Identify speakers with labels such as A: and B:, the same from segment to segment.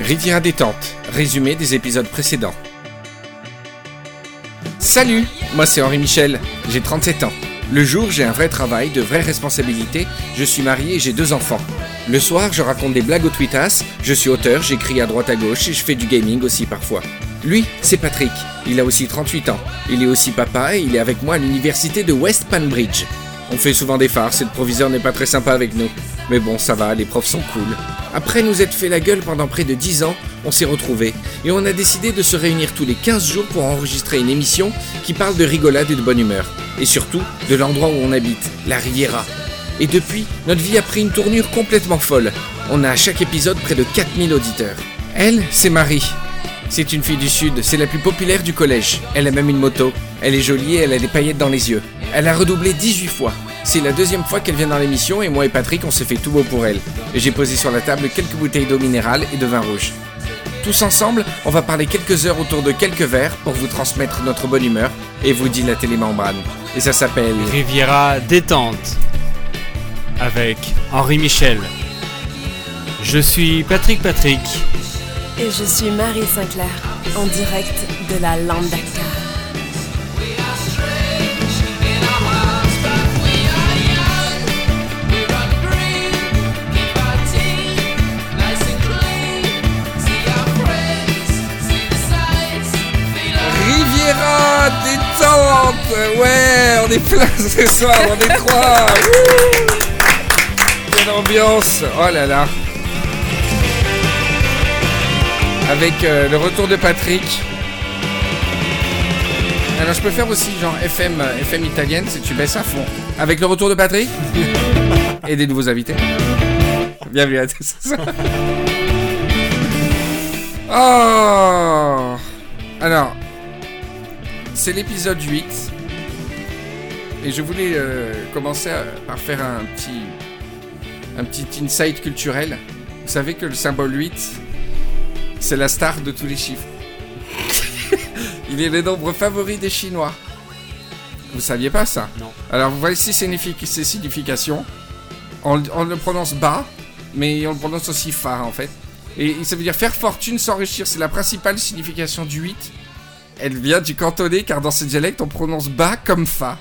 A: Riviera détente, résumé des épisodes précédents. Salut, moi c'est Henri Michel, j'ai 37 ans. Le jour, j'ai un vrai travail, de vraies responsabilités, je suis marié et j'ai deux enfants. Le soir, je raconte des blagues au Twittas, je suis auteur, j'écris à droite à gauche et je fais du gaming aussi parfois. Lui, c'est Patrick, il a aussi 38 ans. Il est aussi papa et il est avec moi à l'université de West Panbridge. On fait souvent des farces et le proviseur n'est pas très sympa avec nous. Mais bon, ça va, les profs sont cool. Après nous être fait la gueule pendant près de 10 ans, on s'est retrouvés et on a décidé de se réunir tous les 15 jours pour enregistrer une émission qui parle de rigolade et de bonne humeur. Et surtout, de l'endroit où on habite, la Riviera. Et depuis, notre vie a pris une tournure complètement folle. On a à chaque épisode près de 4000 auditeurs. Elle, c'est Marie. C'est une fille du Sud, c'est la plus populaire du collège. Elle a même une moto. Elle est jolie et elle a des paillettes dans les yeux. Elle a redoublé 18 fois. C'est la deuxième fois qu'elle vient dans l'émission et moi et Patrick on s'est fait tout beau pour elle. J'ai posé sur la table quelques bouteilles d'eau minérale et de vin rouge. Tous ensemble, on va parler quelques heures autour de quelques verres pour vous transmettre notre bonne humeur et vous dit la télémembrane. Et ça s'appelle
B: Riviera détente avec Henri Michel. Je suis Patrick Patrick.
C: Et je suis Marie Sinclair, en direct de la Lambda
A: Riviera détente Ouais, on est plein ce soir, on est trois. Quelle ambiance. Oh là là Avec euh, le retour de Patrick. Alors je peux faire aussi genre FM, euh, FM italienne si tu baisses à fond. Avec le retour de Patrick et des nouveaux invités. Bienvenue à tous. Oh Alors, c'est l'épisode 8. Et je voulais euh, commencer à- par faire un petit, un petit insight culturel. Vous savez que le symbole 8, c'est la star de tous les chiffres. Il est le nombre favori des Chinois. Vous saviez pas ça?
B: Non.
A: Alors voici ses, signifi- ses significations. On, le- on le prononce bas, mais on le prononce aussi fa en fait. Et ça veut dire faire fortune, s'enrichir. C'est la principale signification du 8. Elle vient du cantonais car dans ce dialecte on prononce bas comme fa.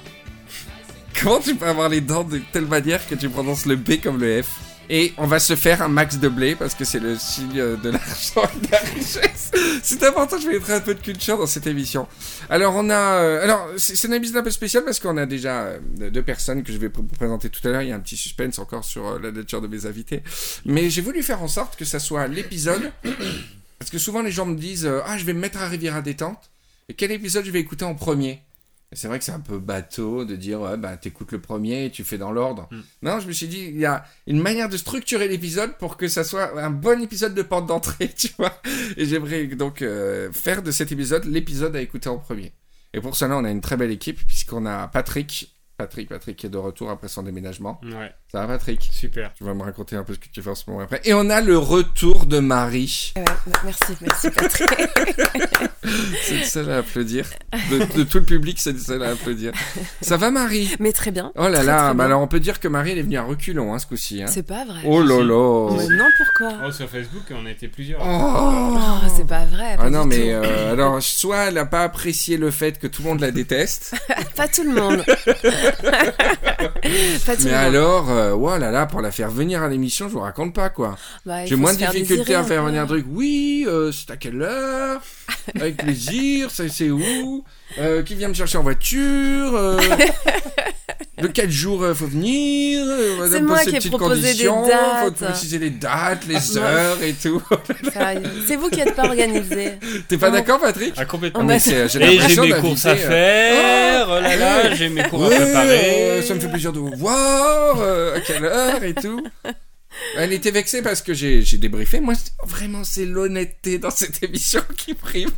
A: Comment tu peux avoir les dents de telle manière que tu prononces le B comme le F? Et on va se faire un max de blé parce que c'est le signe de l'argent et de la richesse. C'est important, je vais mettre un peu de culture dans cette émission. Alors on a, euh, alors c'est c'est un épisode un peu spécial parce qu'on a déjà euh, deux personnes que je vais vous présenter tout à l'heure. Il y a un petit suspense encore sur euh, la nature de mes invités, mais j'ai voulu faire en sorte que ça soit l'épisode parce que souvent les gens me disent ah je vais me mettre à Riviera détente et quel épisode je vais écouter en premier? C'est vrai que c'est un peu bateau de dire ouais bah t'écoutes le premier et tu fais dans l'ordre.
B: Mm.
A: Non, je me suis dit il y a une manière de structurer l'épisode pour que ça soit un bon épisode de porte d'entrée, tu vois. Et j'aimerais donc euh, faire de cet épisode l'épisode à écouter en premier. Et pour cela, on a une très belle équipe puisqu'on a Patrick, Patrick, Patrick qui est de retour après son déménagement.
B: Ouais,
A: Ça va Patrick
B: super.
A: Tu vas me raconter un peu ce que tu fais en ce moment après. Et on a le retour de Marie.
C: Ouais, merci, merci Patrick.
A: C'est le seul à applaudir. De, de tout le public, c'est le seul à applaudir. Ça va Marie?
C: Mais très bien.
A: Oh là
C: Très,
A: là,
C: très
A: bah alors on peut dire que Marie elle est venue à reculons hein, ce coup-ci. Hein.
C: C'est pas vrai.
A: Oh là là
C: Mais non, pourquoi?
B: Oh, sur Facebook, on était plusieurs.
A: Oh.
C: Oh, c'est pas vrai. pas
A: Ah non mais
C: tout.
A: euh, alors soit elle a pas apprécié le fait que tout le monde la déteste,
C: Pas tout le monde. pas tout
A: mais
C: le monde.
A: alors, euh, oh là là, pour la faire venir à l'émission, je vous raconte pas quoi.
C: Bah,
A: J'ai moins de
C: faire
A: difficultés
C: désirer
A: à faire
C: peu.
A: venir un truc. Oui, euh, c'est à quelle heure? Avec plaisir, ça c'est où? Euh, Qui vient me chercher en voiture? Euh, De quel jour euh, faut venir? Euh,
C: C'est moi qui ai proposé des
A: conditions, Faut
C: dates.
A: préciser les dates, les
C: Ah,
A: heures et tout.
C: C'est vous qui êtes pas organisé.
A: T'es pas
C: Non.
A: d'accord, Patrick?
B: Ah, complètement.
C: Oh,
A: mais euh, j'ai
B: Et j'ai
A: l'impression
B: mes courses à
A: euh,
B: faire. Oh là là, j'ai mes cours à préparer.
A: euh, ça me fait plaisir de vous voir. euh, à quelle heure et tout. Elle était vexée parce que j'ai j'ai débriefé. Moi, vraiment, c'est l'honnêteté dans cette émission qui prime.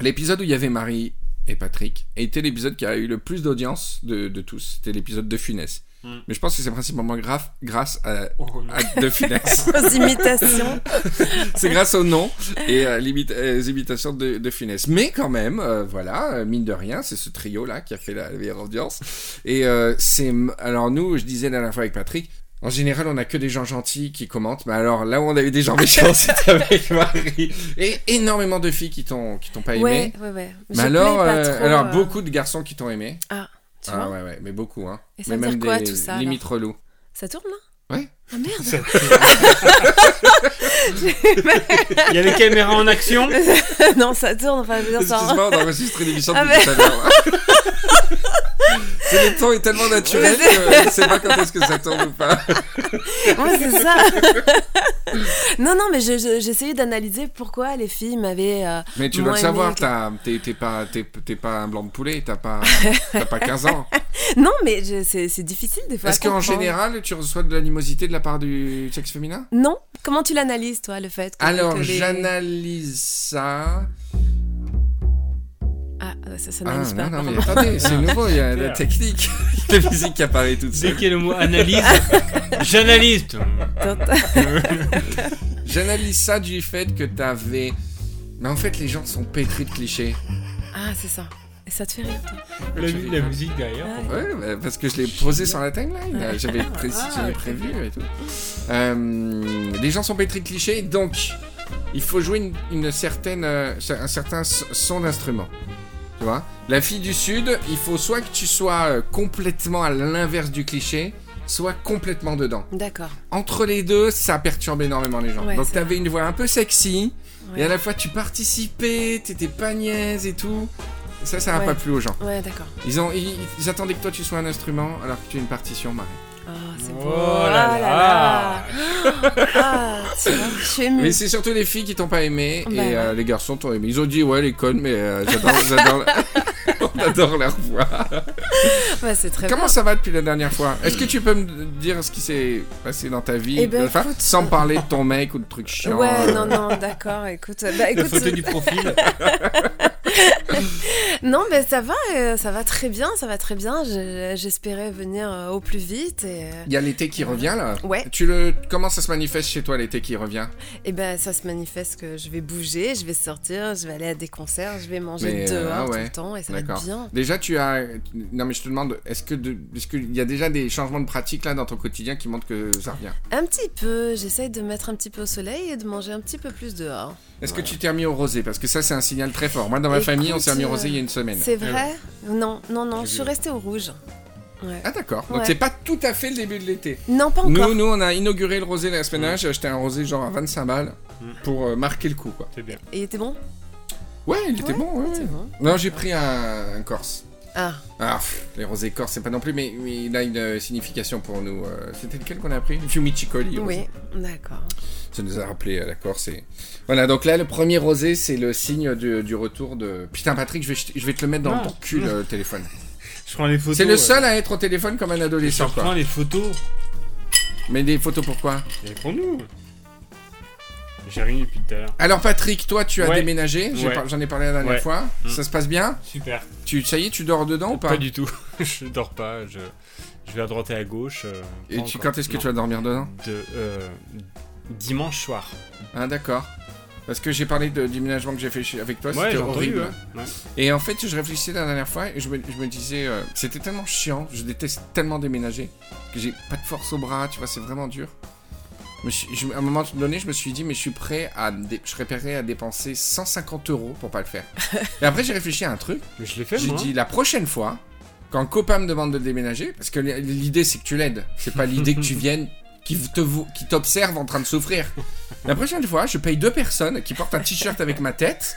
A: L'épisode où il y avait Marie et Patrick était l'épisode qui a eu le plus d'audience de, de tous. C'était l'épisode de Funès.
B: Hmm.
A: Mais je pense que c'est principalement grave, grâce à,
B: Oh,
A: à De Funès.
C: Aux imitations.
A: c'est grâce au nom et euh, aux imitations de, de Funès. Mais quand même, euh, voilà, euh, mine de rien, c'est ce trio-là qui a fait la meilleure audience. Et euh, c'est... Alors nous, je disais la dernière fois avec Patrick, En général, on a que des gens gentils qui commentent. Mais alors, là où on a eu des gens méchants, c'était avec Marie. Et énormément de filles qui t'ont qui t'ont pas aimé.
C: Ouais, ouais, ouais.
A: Mais alors, euh,
C: trop,
A: alors
C: euh,
A: beaucoup de garçons qui t'ont aimé.
C: Ah, tu
A: ah
C: vois
A: ouais, ouais, mais beaucoup, hein.
C: Et ça
A: mais
C: veut
A: même
C: dire quoi,
A: des
C: tout ça,
A: limites relous.
C: Ça tourne là?
A: Ouais.
C: Ah merde
B: Il y a les caméras en action.
C: Non, ça tourne, enfin, je veux dire ça.
A: Excuse-moi, on a enregistré l'émission
C: Ah,
A: depuis tout à l'heure. C'est le ton est tellement naturel que je sais pas quand est-ce que ça tourne ou pas.
C: Ouais, c'est ça. non, non, mais je- je- j'essayais d'analyser pourquoi les filles m'avaient. euh,
A: Mais tu dois le savoir,
C: que-
A: t'es pas, un blanc de poulet, t'as pas, pas 15 ans.
C: Non, mais c'est c'est difficile des fois.
A: Est-ce qu'en général, tu reçois de l'animosité de la part du sexe féminin?
C: Non Comment tu l'analyses, toi, le fait que,
A: Alors,
C: les-
A: j'analyse ça.
C: Ah, euh, ça
A: Ah,
C: s'analyse pas.
A: non, non, mais attendez, c'est nouveau, il y a la technique. la musique qui apparaît toute
B: Dès
A: seule.
B: qu'il y a le mot analyse, j'analyse.
A: J'analyse ça du fait que t'avais. Mais en fait, les gens sont pétris de clichés.
C: Ah, c'est ça. Et ça te fait rire, toi
B: La, la musique derrière.
C: Ouais.
B: pourquoi
A: Ouais, bah, parce que je l'ai posé sur la timeline.
C: Ouais.
A: J'avais
B: Ah,
A: j'avais
B: ok.
A: prévu et tout. Euh, les gens sont pétris de clichés, donc il faut jouer une, une certaine, euh, un certain son d'instrument. Tu vois? La fille du Sud, il faut soit que tu sois euh, complètement à l'inverse du cliché, soit complètement dedans.
C: D'accord.
A: Entre les deux, ça perturbe énormément les gens.
C: Ouais,
A: donc t'avais une voix un peu sexy,
C: Ouais.
A: et à la fois tu participais, t'étais pas niaise et tout. Ça, ça n'a
C: Ouais.
A: pas plu aux gens.
C: Ouais, d'accord.
A: Ils, ont, ils, ils attendaient que toi tu sois un instrument alors que tu es une partition, Marie.
C: Oh, c'est
B: Oh
C: beau.
B: là
C: Ah
B: là.
C: Ah, vois, je suis émue.
A: Mais c'est surtout les filles qui t'ont pas aimé
C: Bah
A: et
C: ouais.
A: euh, les garçons t'ont aimé. Ils ont dit ouais les connes mais euh, j'adore, j'adore, on adore leur voix.
C: Ouais, c'est très
A: Comment
C: bien.
A: ça va depuis la dernière fois? Est-ce que tu peux me dire ce qui s'est passé dans ta vie?
C: Eh ben,
A: Enfin,
C: écoute,
A: sans parler de ton mec ou de trucs chiants.
C: Ouais,
A: euh,
C: non, non, d'accord, écoute. Bah,
B: La
C: écoute,
B: photo du profil.
C: non, mais ça va, euh, ça va très bien, ça va très bien. Je- J'espérais venir euh, au plus vite et, euh,
A: Il y a l'été qui revient là?
C: Ouais.
A: Tu le comment ça se manifeste chez toi l'été qui revient?
C: Et ben ça se manifeste que je vais bouger, je vais sortir, je vais aller à des concerts, je vais manger
A: Mais,
C: dehors
A: ah
C: tout le temps et ça va être bien.
A: Déjà tu as non mais je te demande est-ce que de... est-ce qu'il y a déjà des changements de pratique là dans ton quotidien qui montrent que ça revient?
C: Un petit peu, j'essaye de mettre un petit peu au soleil et de manger un petit peu plus dehors.
A: Est-ce
C: Voilà.
A: que tu t'es remis au rosé? Parce que ça, c'est un signal très fort. Moi, dans ma
C: Écoute,
A: famille, on s'est remis au rosé il y a une semaine.
C: C'est vrai? Non, non, non, je suis restée au rouge. Ouais.
A: Ah, d'accord. Donc,
C: Ouais.
A: c'est pas tout à fait le début de l'été.
C: Non, pas encore.
A: Nous, nous, on a inauguré le rosé la semaine dernière. J'ai acheté un rosé genre à 25 balles
B: Mm.
A: pour euh, marquer le coup, quoi.
B: C'est bien.
C: Et il était bon?
A: Ouais, il était
C: Ouais,
A: bon, ouais.
C: Bon.
A: Non, j'ai pris un, un corse.
C: Ah,
A: Ah, pff, les rosés corse, c'est pas non plus, mais, mais il a une euh, signification pour nous. euh, C'était lequel qu'on a pris? Fiumicicoli.
C: oui, d'accord.
A: Ça nous a rappelé euh, la Corse. Et... Voilà, donc là, le premier rosé, c'est le signe du, du retour de. Putain, Patrick, je vais, je vais te le mettre dans ton cul, le téléphone.
B: Je prends les photos.
A: C'est le
B: euh,
A: seul à être au téléphone comme un
B: Je
A: adolescent, quoi.
B: les photos.
A: Mais des photos pourquoi
B: Et pour nous. J'ai rien depuis tout à l'heure.
A: Alors Patrick, toi tu as
B: Ouais.
A: déménagé,
B: Ouais.
A: j'en ai parlé la dernière
B: Ouais.
A: fois.
B: Mm.
A: Ça se passe bien
B: Super.
A: tu, Ça y est, tu dors dedans ou pas,
B: Pas du tout. je dors pas. Je, je vais à droite et à gauche. euh,
A: Et tu,
B: encore.
A: quand est-ce que
B: Non.
A: tu vas dormir dedans
B: De, euh, dimanche soir.
A: Ah d'accord. Parce que j'ai parlé de déménagement que j'ai fait chez- avec toi,
B: ouais,
A: c'était
B: entendu.
A: horrible.
B: ouais. Ouais.
A: Et en fait, je réfléchissais la dernière fois et je me, je me disais, euh, c'était tellement chiant, je déteste tellement déménager que j'ai pas de force au bras, tu vois, c'est vraiment dur. Je suis- je- à un moment donné, je me suis dit, mais je suis prêt à, dé- je serais prêt à dépenser 150 euros pour pas le faire. et après, j'ai réfléchi à un truc.
B: Mais je l'ai fait
A: J'ai dit la prochaine fois, quand un copain me demande de déménager, parce que l'idée c'est que tu l'aides, c'est pas l'idée que tu viennes qui te qui t'observe en train de souffrir. La prochaine fois, je paye deux personnes qui portent un t-shirt avec ma tête.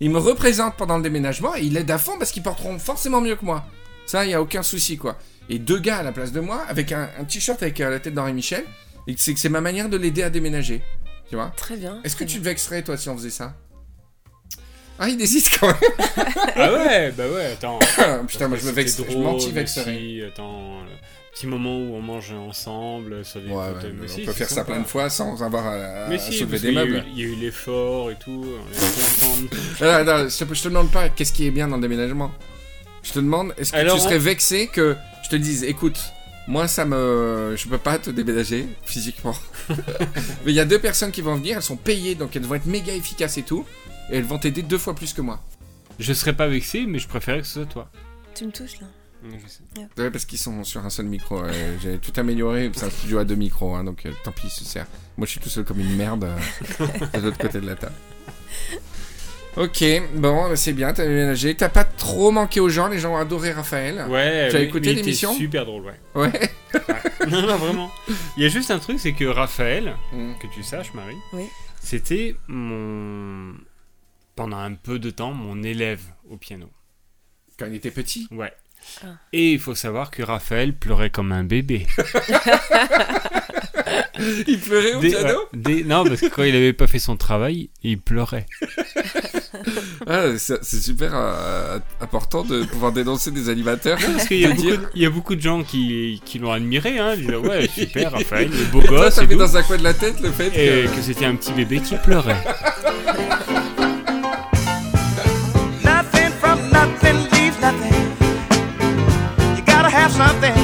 A: Ils me représentent pendant le déménagement et ils l'aident à fond parce qu'ils porteront forcément mieux que moi. Ça, il y a aucun souci quoi. Et deux gars à la place de moi avec un, un t-shirt avec euh, la tête d'Henri Michel. Et c'est que c'est ma manière de l'aider à déménager. Tu vois?
C: Très bien.
A: Est-ce que tu te vexerais toi si on faisait ça? Ah, il hésite quand même.
B: Ah ouais, bah ouais, attends.
A: Putain, moi je me vexe, je
B: drôle
A: m'anti-vexerais.
B: aussi, Attends, le petit moment où on mange ensemble sur des
A: Ouais, ouais,
B: mais
A: mais
B: si,
A: on peut faire ça plein de fois sans avoir à, à
B: Mais si,
A: soulever
B: parce
A: des meubles.
B: il y a eu l'effort et tout, on est ensemble.
A: Non, je, te, je te demande pas qu'est-ce qui est bien dans le déménagement. Je te demande, est-ce que
B: Alors,
A: tu serais vexé que je te dise, écoute, moi ça me. Je peux pas te déménager physiquement. mais il y a deux personnes qui vont venir, elles sont payées donc elles vont être méga efficaces et tout. Et elles vont t'aider deux fois plus que moi.
B: Je serais pas vexé, mais je préférais que ce soit toi.
C: Tu me touches là
B: Ouais.
A: Ouais, parce qu'ils sont sur un seul micro. euh, J'ai tout amélioré. C'est un studio à deux micros, hein, donc euh, tant pis, se sert. Moi, je suis tout seul comme une merde euh, de l'autre côté de la table. Ok, bon, bah, c'est bien, t'as ménagé. T'as pas trop manqué aux gens, les gens ont adoré Raphaël.
B: Ouais,
A: Tu as
B: mais-
A: écouté l'émission
B: Super drôle, ouais.
A: Ouais.
B: non, non, vraiment. Il y a juste un truc, c'est que Raphaël,
A: Mm.
B: que tu saches, Marie,
C: Oui.
B: c'était mon. Pendant un peu de temps, mon élève au piano.
A: Quand il était petit?
B: Ouais.
C: Ah.
B: Et il faut savoir que Raphaël pleurait comme un bébé.
A: Il pleurait au
B: Dès-
A: piano
B: non, parce que quand il avait pas fait son travail, il pleurait.
A: Ah, c'est super euh, important de pouvoir dénoncer des animateurs.
B: Parce qu'il y, a beaucoup
A: dire-
B: de- il y a beaucoup de gens qui, qui l'ont admiré, hein, disant ouais, super, Raphaël, le beau
A: Toi,
B: gosse et
A: t'avais
B: tout.
A: dans un coin de la tête le fait
B: Et
A: que.
B: que c'était un petit bébé qui pleurait.
D: Something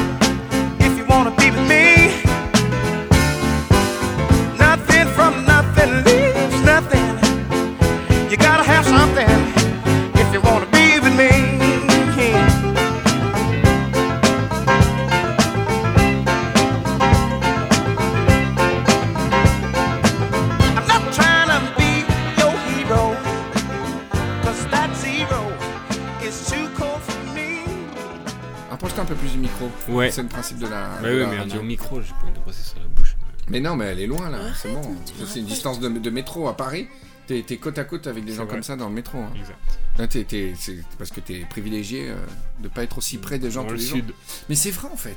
A: C'est le principe de la.
B: Bah
A: de
B: oui,
A: la
B: mais on est
A: radio.
B: au micro, j'ai pas envie de brosser sur la bouche.
A: Mais non, mais elle est loin là, c'est bon. C'est une distance de, de métro à Paris. T'es t'es côte à côte avec des gens
B: vrai.
A: comme ça dans le métro. hein.
B: Exact.
A: Là, t'es- parce que t'es privilégié euh, de pas être aussi près des gens
B: Dans
A: tous
B: le
A: les jours.
B: sud.
A: Mais c'est vrai en fait.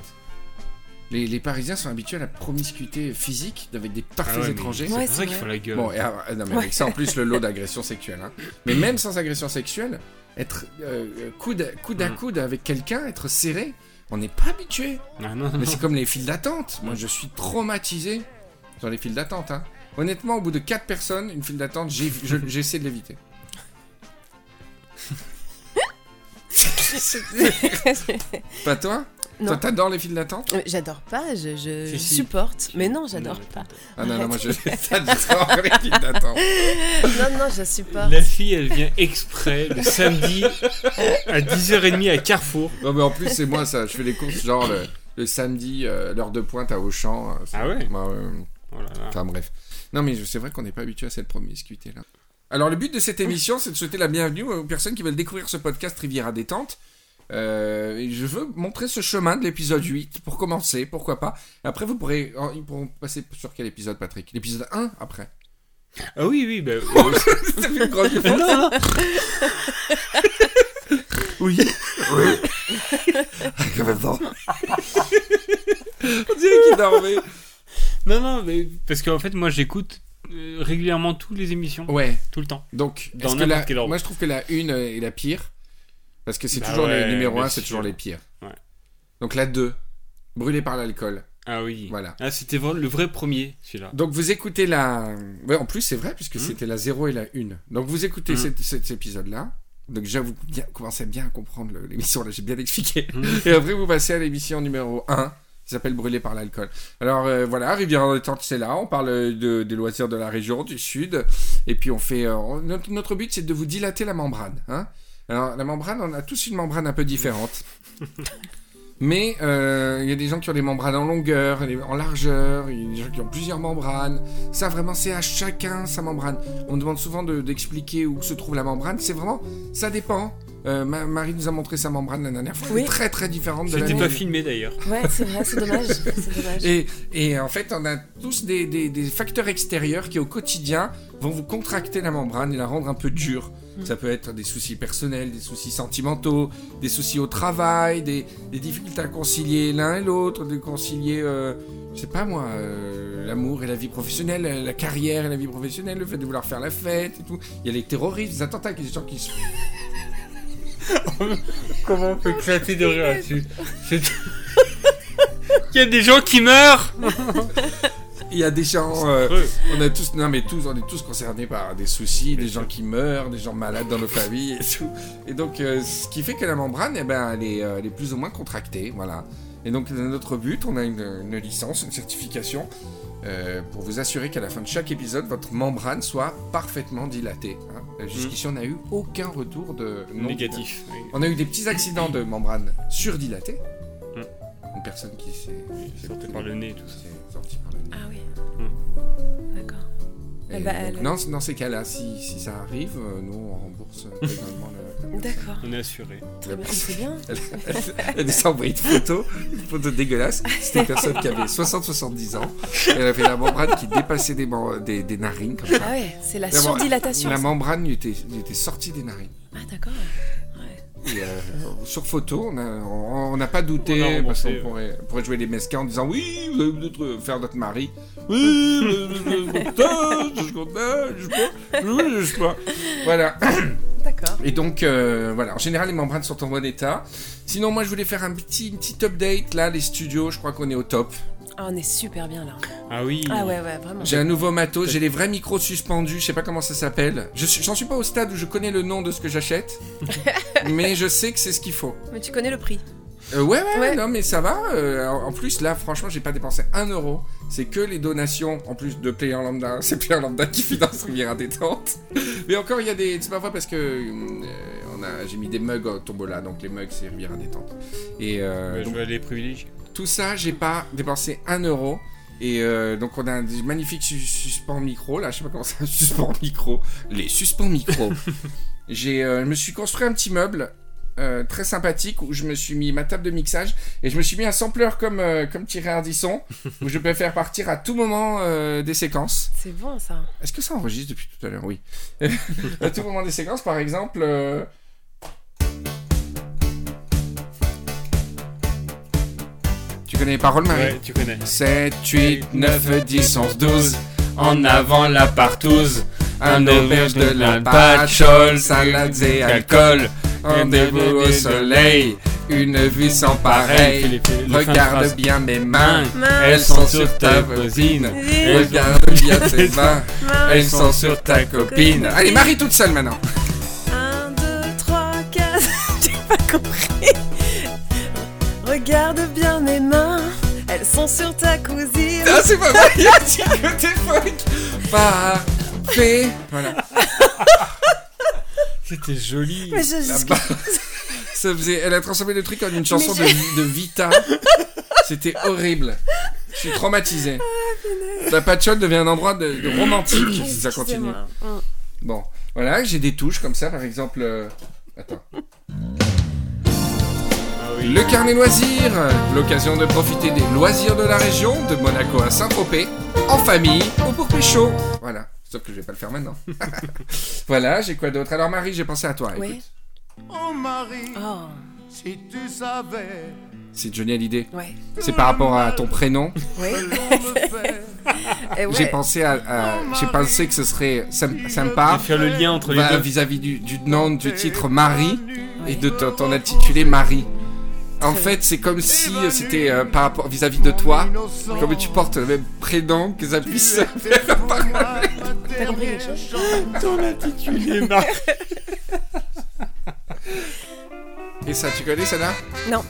A: Les, les Parisiens sont habitués à la promiscuité physique avec des parfaits
B: Ah ouais,
A: étrangers.
B: C'est
C: Ouais,
B: pour ça qu'ils font la gueule.
A: Bon, et, ah, non, mais avec ça en plus le lot d'agression sexuelle. hein. Mais même sans agression sexuelle, être euh, coude, à- coude à
B: Mm.
A: coude avec quelqu'un, être serré, on n'est pas habitué.
B: Ah, non, non,
A: Mais c'est comme les files d'attente. Moi, je suis traumatisé sur les files d'attente. hein. Honnêtement, au bout de 4 personnes, une file d'attente, j'ai- je- j'essaie de l'éviter. Pas toi?
C: Non.
A: Toi, t'adores les files d'attente?
C: Euh, J'adore pas, je, je
B: Si, si.
C: supporte. Mais non, j'adore pas.
A: Ah non, non, moi, je j'adore les files d'attente.
C: Non, non, je supporte.
B: La fille, elle vient exprès le samedi à 10h30 à Carrefour.
A: Non, mais en plus, c'est moi ça. Je fais les courses genre le, le samedi, euh, l'heure de pointe à Auchan. euh,
B: Ah ouais?
A: Bah.
B: Oh là là.
A: Enfin bref. Non mais c'est vrai qu'on n'est pas habitué à cette promiscuité là. Alors le but de cette émission c'est de souhaiter la bienvenue aux personnes qui veulent découvrir ce podcast Riviera détente. Euh, je veux montrer ce chemin de l'épisode 8 pour commencer, pourquoi pas. Après vous pourrez oh, ils pourront passer sur quel épisode Patrick? L'épisode 1 après.
B: Ah oui, oui, bah, euh,
A: une grande
B: non, non.
A: Oui. Oui. On dirait qu'il dormait.
B: non, non, mais parce qu'en fait, moi, j'écoute euh, régulièrement toutes les émissions,
A: Ouais.
B: tout le temps.
A: Donc,
B: Dans
A: que la- moi je trouve que la 1 est la pire. Parce que c'est
B: Bah
A: toujours
B: ouais,
A: les numéros
B: bien
A: 1, c'est toujours les pires.
B: Ouais.
A: Donc la 2, brûlé par l'alcool.
B: Ah oui.
A: Voilà.
B: Ah, c'était le vrai premier, celui-là.
A: Donc vous écoutez la. Ouais, en plus c'est vrai, puisque
B: Mhm.
A: c'était la 0 et la 1. Donc vous écoutez
B: Mhm.
A: cet, cet épisode-là. Donc déjà vous bien- commencez à bien comprendre l'émission, là j'ai bien expliqué.
B: Mhm.
A: Et après vous passez à l'émission numéro 1, qui s'appelle Brûlé par l'alcool. Alors euh, voilà, Rivière en détente c'est là, on parle de, des loisirs de la région, du sud. Et puis on fait... euh, notre but c'est de vous dilater la membrane. Hein Alors la membrane, on a tous une membrane un peu différente. Mais euh, il y a des gens qui ont des membranes en longueur, en largeur, il y a des gens qui ont plusieurs membranes. Ça, vraiment, c'est à chacun sa membrane. On me demande souvent de- d'expliquer où se trouve la membrane. C'est vraiment, ça dépend. Euh, Ma- Marie nous a montré sa membrane la dernière fois. Elle
C: Oui.
A: est très très différente de la
B: C'était pas
A: mienne.
B: filmé d'ailleurs.
C: Ouais, c'est vrai, c'est dommage.
A: Et, et en fait, on a tous des, des- des facteurs extérieurs qui, au quotidien, vont vous contracter la membrane et la rendre un peu dure. Ça peut être des soucis personnels, des soucis sentimentaux, des soucis au travail, des, des difficultés à concilier l'un et l'autre, de concilier, euh, je sais pas moi, euh, l'amour et la vie professionnelle, la, la carrière et la vie professionnelle, le fait de vouloir faire la fête et tout. Il y a les terroristes, les attentats, des gens qui se
B: Comment on peut éclater de rire là-dessus? Il y a des gens qui meurent
A: Il y a des gens, euh, on a tous, non mais tous, on est tous concernés par des soucis, des gens qui meurent, des gens malades dans nos familles et tout. Et donc, euh, ce qui fait que la membrane, eh ben, elle est, euh, elle est plus ou moins contractée, voilà. Et donc, notre but, on a une, une licence, une certification, euh, pour vous assurer qu'à la fin de chaque épisode, votre membrane soit parfaitement dilatée. hein. Jusqu'ici, on n'a eu aucun retour de non
B: Négatif. oui.
A: On a eu des petits accidents de membrane surdilatée.
B: Mm.
A: Une personne qui s'est
B: Il sortait par le nez et tout ça.
A: Par.
C: Ah oui.
B: Hmm.
C: D'accord.
A: Et
C: Eh ben,
A: donc,
C: elle-
A: non, dans ces cas-là, si, si ça arrive, euh, nous on rembourse intégralement le.
C: D'accord.
B: On est assuré.
C: Très bien. C'est bien.
A: Elle nous a envoyé une photo, une photo dégueulasse. C'était une personne qui avait 60-70 ans. Elle avait la membrane qui dépassait des, mem- des, des narines. Comme ça.
C: Ah ouais, c'est la
A: La
C: surdilatation.
A: La membrane lui était, lui était sortie des narines.
C: Ah d'accord.
A: Et, euh, sur photo, on on on n'a pas
B: On a
A: douté
B: remboursé,
A: parce qu'on
B: ouais.
A: pourrait, on pourrait jouer les mesquins en disant oui, vous allez peut-être faire notre mari. Oui, je suis content, je suis content, je je sais pas. Voilà.
C: D'accord.
A: Et donc, euh, voilà, en général, les membranes sont en bon état. Sinon, moi, je voulais faire un petit, une petite update. Là, les studios, je crois qu'on est au top.
C: Ah, on est super bien là.
B: Ah oui.
C: Ah ouais, ouais, vraiment.
A: J'ai un nouveau matos, j'ai les vrais micros suspendus, je sais pas comment ça s'appelle. Je suis- J'en suis pas au stade où je connais le nom de ce que j'achète, mais je sais que c'est ce qu'il faut.
C: Mais tu connais le prix.
A: Euh, ouais, ouais,
C: Ouais.
A: non, mais ça va. euh, en plus, là, franchement, j'ai pas dépensé un euro. C'est que les donations, en plus de Player Lambda. C'est Player Lambda qui finance Riviera Détente. Mais encore, il y a des. C'est pas vrai parce que euh, on a... j'ai mis des mugs au tombola, donc les mugs, c'est Riviera Détente. Et euh,
B: Ouais, je
A: donc,
B: vais les privilégier.
A: Tout ça, j'ai pas dépensé un euro. Et euh, donc on a un des magnifiques sus- suspens micro, là, je sais pas comment ça, suspens micro, les suspens micro. j'ai, euh, je me suis construit un petit meuble euh, très sympathique où je me suis mis ma table de mixage et je me suis mis un sampler comme euh, comme Thierry Ardisson où je peux faire partir à tout moment euh, des séquences.
C: C'est bon ça.
A: Est-ce que ça enregistre depuis tout à l'heure? Oui. à tout moment des séquences, par exemple. Connais les paroles, Marie
B: Ouais, tu connais.
A: 7, 8, 9, 10, 11, 12.
B: En avant la partouze.
A: Un auberge de la patchole, salades et alcool. Rendez-vous au soleil, une vue sans pareil. Regarde bien mes mains, elles sont sur ta voisine. Regarde bien tes mains, elles sont sur ta copine. Allez, Marie toute seule maintenant.
C: 1, 2, 3, 4. J'ai pas compris. Regarde bien mes mains. Elles sont sur ta cousine.
A: Ah, c'est pas vrai, il y a un petit côté folk. Parfait. Voilà.
B: C'était joli.
C: Mais je,
A: barre. Ça faisait, elle a transformé le truc en une chanson de, de Vita. C'était horrible. Je suis traumatisé. La patchole devient un endroit de, de romantique si ça continue.
C: Excusez-moi.
A: Bon, voilà, j'ai des touches comme ça, par exemple. euh, Attends.
B: Oui.
A: Le carnet loisirs, l'occasion de profiter des loisirs de la région, de Monaco à Saint-Tropez, en famille ou pour pécho. Voilà, sauf que je vais pas le faire maintenant. voilà, j'ai quoi d'autre? Alors Marie, j'ai pensé à toi. Écoute,
D: Oh Marie,
C: Oh,
D: si tu savais
A: c'est Johnny Hallyday.
C: ouais.
A: C'est par rapport à ton prénom.
C: Et ouais.
A: J'ai pensé à, à- j'ai pensé que ce serait sympa
B: faire le lien entre les
A: bah,
B: deux.
A: vis-à-vis du, du nom du titre Marie et de ton, ton intitulé Marie. En fait, c'est comme si euh, c'était euh, par rapport vis-à-vis de toi, comme tu portes le même prénom que ça puisse faire.
C: T'as compris quelque chose
B: Ton intitulé Marie.
A: Et ça, tu connais ça là
C: Non.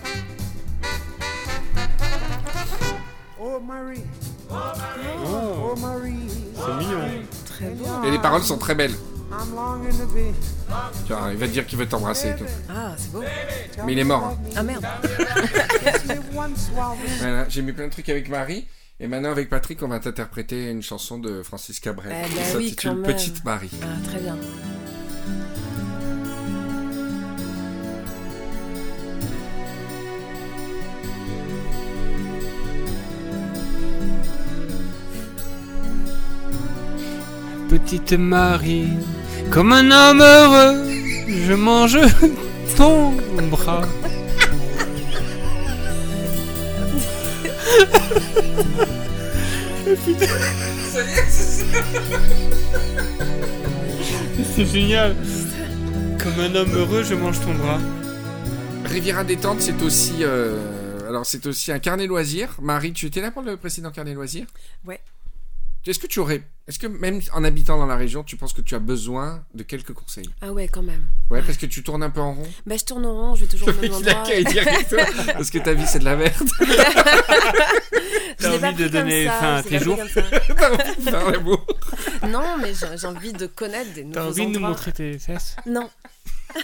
D: Oh Marie,
B: Oh,
D: oh Marie,
B: c'est mignon.
A: Et les paroles sont très belles. Tu vois, il va te dire qu'il veut t'embrasser et tout.
C: Ah, c'est beau.
A: Mais il est mort. hein.
C: Ah merde.
A: Voilà, j'ai mis plein de trucs avec Marie. Et maintenant, avec Patrick, on va t'interpréter une chanson de Francis Cabrel
C: Eh
A: qui
C: ben oui,
A: s'intitule. Petite Marie.
C: Ah, très bien.
B: Petite Marie, comme un homme heureux, je mange ton bras. C'est génial. Comme un homme heureux, je mange ton bras.
A: Riviera détente, c'est aussi, euh, alors c'est aussi un carnet loisir. Marie, tu étais là pour le précédent carnet loisir?
C: Ouais.
A: Est-ce que tu aurais. Est-ce que même en habitant dans la région, tu penses que tu as besoin de quelques conseils?
C: Ah ouais, quand même.
A: Ouais,
C: Ouais.
A: parce que tu tournes un peu en rond?
C: Bah, je tourne en rond, je vais toujours au même
A: mec, il a
C: endroit.
A: toi, parce que ta vie, c'est de la merde.
B: T'as envie de donner fin à tes jours
C: pris comme
A: T'as envie de faire l'amour.
C: ça. Non, mais j'ai envie de connaître des nouveaux
B: T'as envie de nous
C: endroits.
B: montrer tes fesses?
C: Non.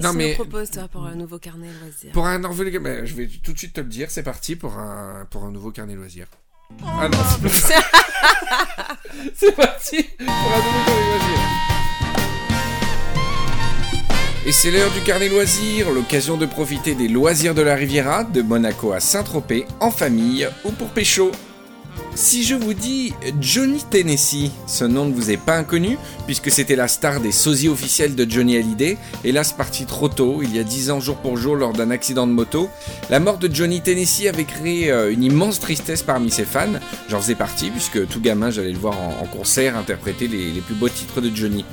C: Qu'est-ce que tu proposes, toi, pour un nouveau carnet loisir
A: Pour un nouveau. ben, je vais tout de suite te le dire, c'est parti pour un, pour un nouveau carnet loisirs. Ah non, c'est pas- c'est parti pour un nouveau carnet loisirs. Et c'est l'heure du carnet loisirs, l'occasion de profiter des loisirs de la Riviera, de Monaco à Saint-Tropez, en famille ou pour pécho. Si je vous dis Johnny Tennessee, ce nom ne vous est pas inconnu, puisque c'était la star des sosies officiels de Johnny Hallyday, hélas parti trop tôt, il y a 10 ans jour pour jour lors d'un accident de moto. La mort de Johnny Tennessee avait créé euh, une immense tristesse parmi ses fans, j'en faisais partie, puisque tout gamin j'allais le voir en, concert interpréter les plus beaux titres de Johnny.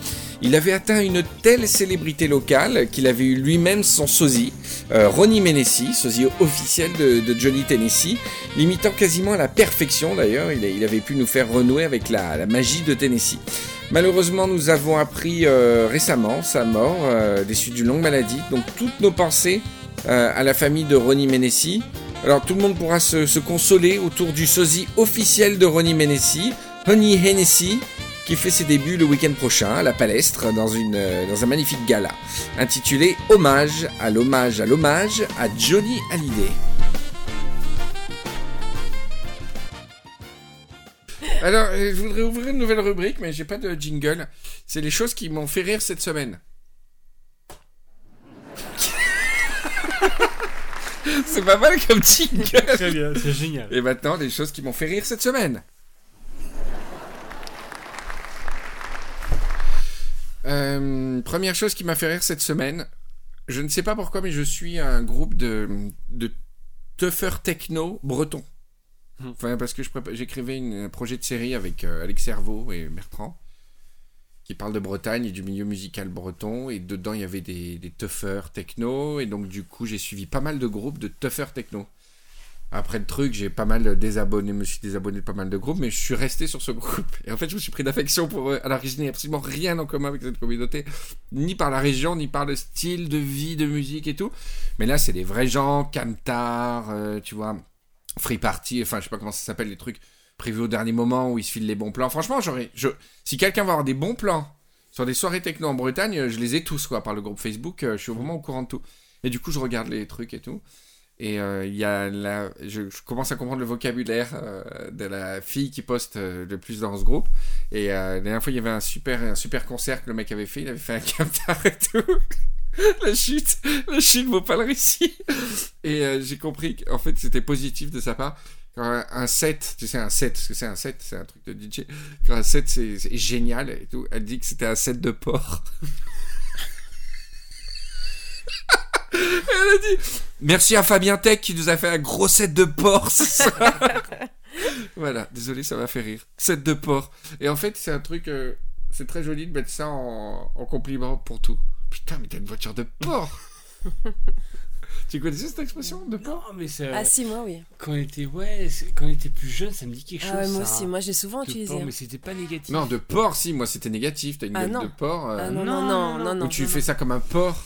A: Il avait atteint une telle célébrité locale qu'il avait eu lui-même son sosie, euh, Ronnie Menesi, sosie officiel de, Johnny Tennessee, l'imitant quasiment à la perfection d'ailleurs, il, avait pu nous faire renouer avec la, magie de Tennessee. Malheureusement, nous avons appris euh, récemment sa mort, euh, des suites d'une longue maladie, donc toutes nos pensées à la famille de Ronnie Menesi. Alors tout le monde pourra se, consoler autour du sosie officiel de Ronnie Menesi, Honey Hennessy, qui fait ses débuts le week-end prochain à la Palestre dans, une, euh, dans un magnifique gala intitulé Hommage à l'hommage à l'hommage à Johnny Hallyday. Alors, euh, je voudrais ouvrir une nouvelle rubrique, mais j'ai pas de jingle. C'est les choses qui m'ont fait rire cette semaine. C'est pas mal comme jingle.
B: Très bien, c'est génial.
A: Et maintenant, les choses qui m'ont fait rire cette semaine. Euh, première chose qui m'a fait rire cette semaine, je ne sais pas pourquoi, mais je suis un groupe de, de tougher techno breton.
B: Hmm.
A: Enfin, parce que j'écrivais un projet de série avec euh, Alex Servo et Bertrand, qui parle de Bretagne et du milieu musical breton, et dedans il y avait des, des tougher techno, et donc du coup j'ai suivi pas mal de groupes de tougher techno. Après le truc, j'ai pas mal désabonné, me suis désabonné de pas mal de groupes, mais je suis resté sur ce groupe. Et en fait, je me suis pris d'affection pour eux. Alors que je n'ai absolument rien en commun avec cette communauté, ni par la région, ni par le style de vie, de musique et tout. Mais là, c'est des vrais gens, Camtar, euh, tu vois, Free Party, enfin, je sais pas comment ça s'appelle, les trucs prévus au dernier moment où ils se filent les bons plans. Franchement, j'aurais, je, si quelqu'un va avoir des bons plans sur des soirées techno en Bretagne, je les ai tous, quoi, par le groupe Facebook, euh, je suis vraiment au courant de tout. Et du coup, je regarde les trucs et tout. Et euh, y a je, commence à comprendre le vocabulaire euh, de la fille qui poste euh, le plus dans ce groupe. Et la dernière fois, il y avait un super, un super concert que le mec avait fait. Il avait fait un camtar et tout. la chute, la chute vaut pas le récit. Et j'ai compris qu'en fait, c'était positif de sa part. Quand un, set, tu sais, un set, parce que c'est un set, c'est un truc de DJ. Quand un set, c'est génial et tout. Elle dit que c'était un set de porc. Elle a dit Merci à Fabien Tech qui nous a fait un gros set de porc ce soir. voilà, désolé, ça m'a fait rire. Set de porc. Et en fait, c'est un truc. euh, c'est très joli de mettre ça en, en compliment pour tout. Putain, mais t'as une voiture de porc Tu connaissais cette expression de porc?
B: Non, mais c'est.
C: Ah si, moi oui.
B: Quand on était, ouais, quand on était plus jeune, ça me dit quelque chose.
C: Ah ouais, moi
B: ça.
C: aussi, moi j'ai souvent
B: De
C: utilisé.
B: porc,
C: hein.
B: mais c'était pas négatif.
A: Non, de porc, si, moi c'était négatif. T'as une
C: Ah,
A: gueule
C: non.
A: de porc. euh,
C: Ah non,
B: Non,
C: non, non, non, non.
A: où tu
C: non,
A: fais ça comme un porc?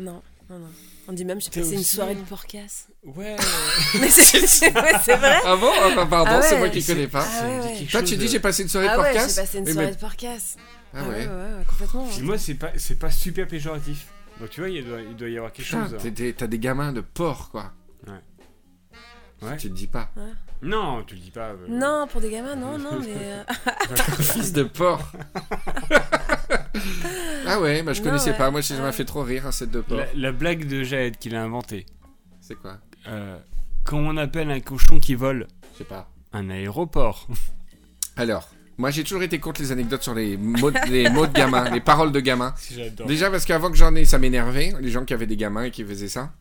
C: Non, non, non. On dit même, j'ai passé une
B: aussi-
C: soirée de porcasse.
B: Ouais.
C: Mais c'est ouais, vrai
A: Ah bon? Ah bah, Pardon,
C: Ah ouais.
A: c'est moi qui connais pas.
C: Ah ouais, ouais.
A: Toi, tu dis
B: de-
A: j'ai passé une soirée
C: Ah
A: de
C: ouais,
A: porcasse
C: j'ai passé une
A: Oui,
C: soirée
A: mais-
C: de porcasse.
A: Ah ouais.
C: ouais, ouais, complètement.
B: Puis
C: ouais.
B: moi, c'est pas, c'est pas super péjoratif. Donc tu vois, il doit, il doit y avoir quelque
A: Putain,
B: chose.
A: des- t'as des gamins de porc, quoi.
B: Ouais.
A: Tu te dis pas.
B: Non, tu le dis pas. euh,
C: Non, pour des gamins, non, non, mais... euh,
A: Fils de porc. ah ouais, bah je
C: Non,
A: connaissais
C: ouais.
A: pas. Moi, ça m'a
C: Ouais.
A: fait trop rire, un set de porc.
B: La, la blague de Jaed qu'il a inventée.
A: C'est quoi?
B: Euh, comment on appelle un cochon qui vole
A: Je sais pas.
B: Un aéroport.
A: Alors, moi, j'ai toujours été contre les anecdotes sur les mots, les mots de gamins, les paroles de gamins.
B: J'adore.
A: Déjà parce qu'avant que j'en ai, ça m'énervait, les gens qui avaient des gamins et qui faisaient ça.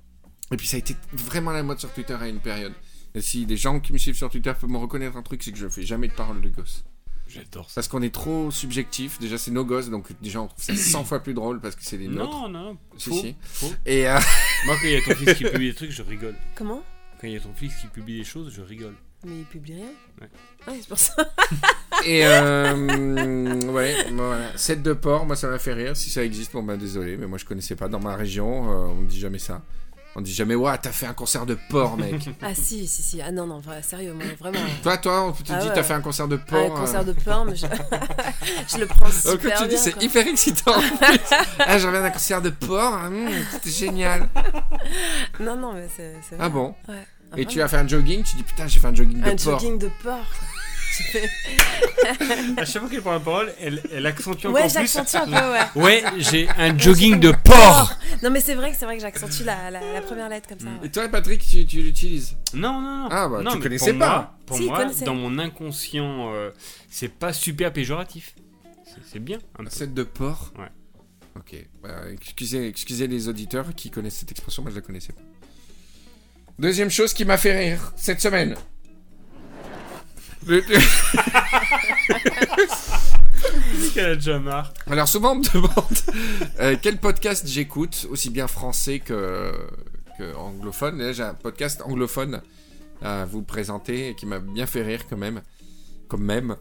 A: Et puis ça a été vraiment la mode sur Twitter à une période. Et si les gens qui me suivent sur Twitter peuvent me reconnaître un truc, c'est que je fais jamais de paroles de gosse.
B: J'adore ça.
A: Parce qu'on est trop subjectif. Déjà, c'est nos gosses, donc déjà, on trouve ça 100 fois plus drôle parce que c'est les nôtres.
B: Non, non, non.
A: Si,
B: faux,
A: si.
B: faux.
A: Et euh,
B: Moi, quand il y a ton fils qui publie des trucs, je rigole.
C: Comment?
B: Quand il y a ton fils qui publie des choses, je rigole.
C: Mais il publie rien?
B: Ouais.
C: Ouais, c'est pour ça.
A: Et euh, ouais, bon, voilà. 7 de porc, moi ça m'a fait rire. Si ça existe, bon bah désolé, mais moi je connaissais pas. Dans ma région, euh, on me dit jamais ça. On dit jamais, ouais, t'as fait un concert de porc, mec.
C: Ah si, si, si. Ah non, non, sérieux, moi, vraiment.
A: toi, toi, on te dit,
C: Ah ouais.
A: t'as fait un concert de
C: Ah,
A: porc.
C: un concert
A: euh.
C: de pain, mais je, je le prends
A: Donc,
C: super
A: comme tu dis, c'est hyper excitant. ah, je reviens d'un concert de porc, ah, hum, c'était génial.
C: Non, non, mais c'est
A: Ah bon
C: Ouais. Ah,
A: Et tu as fait un jogging, tu dis, putain, j'ai fait un jogging de
C: Un
A: porc.
C: jogging de porc.
B: À chaque fois qu'elle prend la parole, elle, elle accentue encore
C: Ouais,
B: plus.
C: j'accentue un peu, ouais.
B: Ouais, j'ai un jogging de porc.
C: Non, mais c'est vrai que c'est vrai que j'accentue la, la, la première lettre comme ça. Ouais.
A: Et toi, Patrick, tu, tu l'utilises?
B: Non, non, non.
A: Ah, bah,
B: non,
A: tu connaissais
B: pour
A: pas.
B: moi- Pour
C: Si,
B: moi, dans mon inconscient, euh, c'est pas super péjoratif. C'est- bien. un peu.
A: 7 de porc?
B: Ouais.
A: Ok. Bah, excusez, excusez les auditeurs qui connaissent cette expression, moi je la connaissais pas. Deuxième chose qui m'a fait rire cette semaine.
B: Qu'elle a.
A: Alors souvent on me demande euh, quel podcast j'écoute, aussi bien français que, anglophone. Là j'ai un podcast anglophone à vous présenter qui m'a bien fait rire quand même. Même.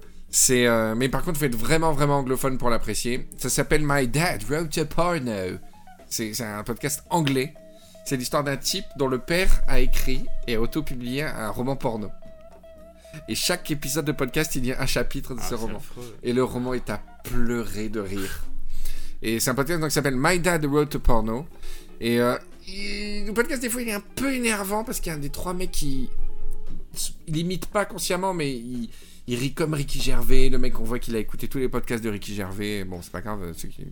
A: Euh, mais par contre, faut être vraiment, vraiment anglophone pour l'apprécier. Ça s'appelle My Dad Wrote a Porno. C'est un podcast anglais. C'est l'histoire d'un type dont le père a écrit et auto-publié un roman porno. Et chaque épisode de podcast, il y a un chapitre de
B: Ah,
A: ce roman.
B: affreux.
A: Et le roman est à pleurer de rire. Et c'est un podcast donc, qui s'appelle My Dad Wrote a Porno. Et euh, il- le podcast, des fois, il est un peu énervant parce qu'il y a un des trois mecs qui. Il imite pas consciemment, mais il, il rit comme Ricky Gervais. Le mec, on voit qu'il a écouté tous les podcasts de Ricky Gervais. Bon, c'est pas grave, ceux qui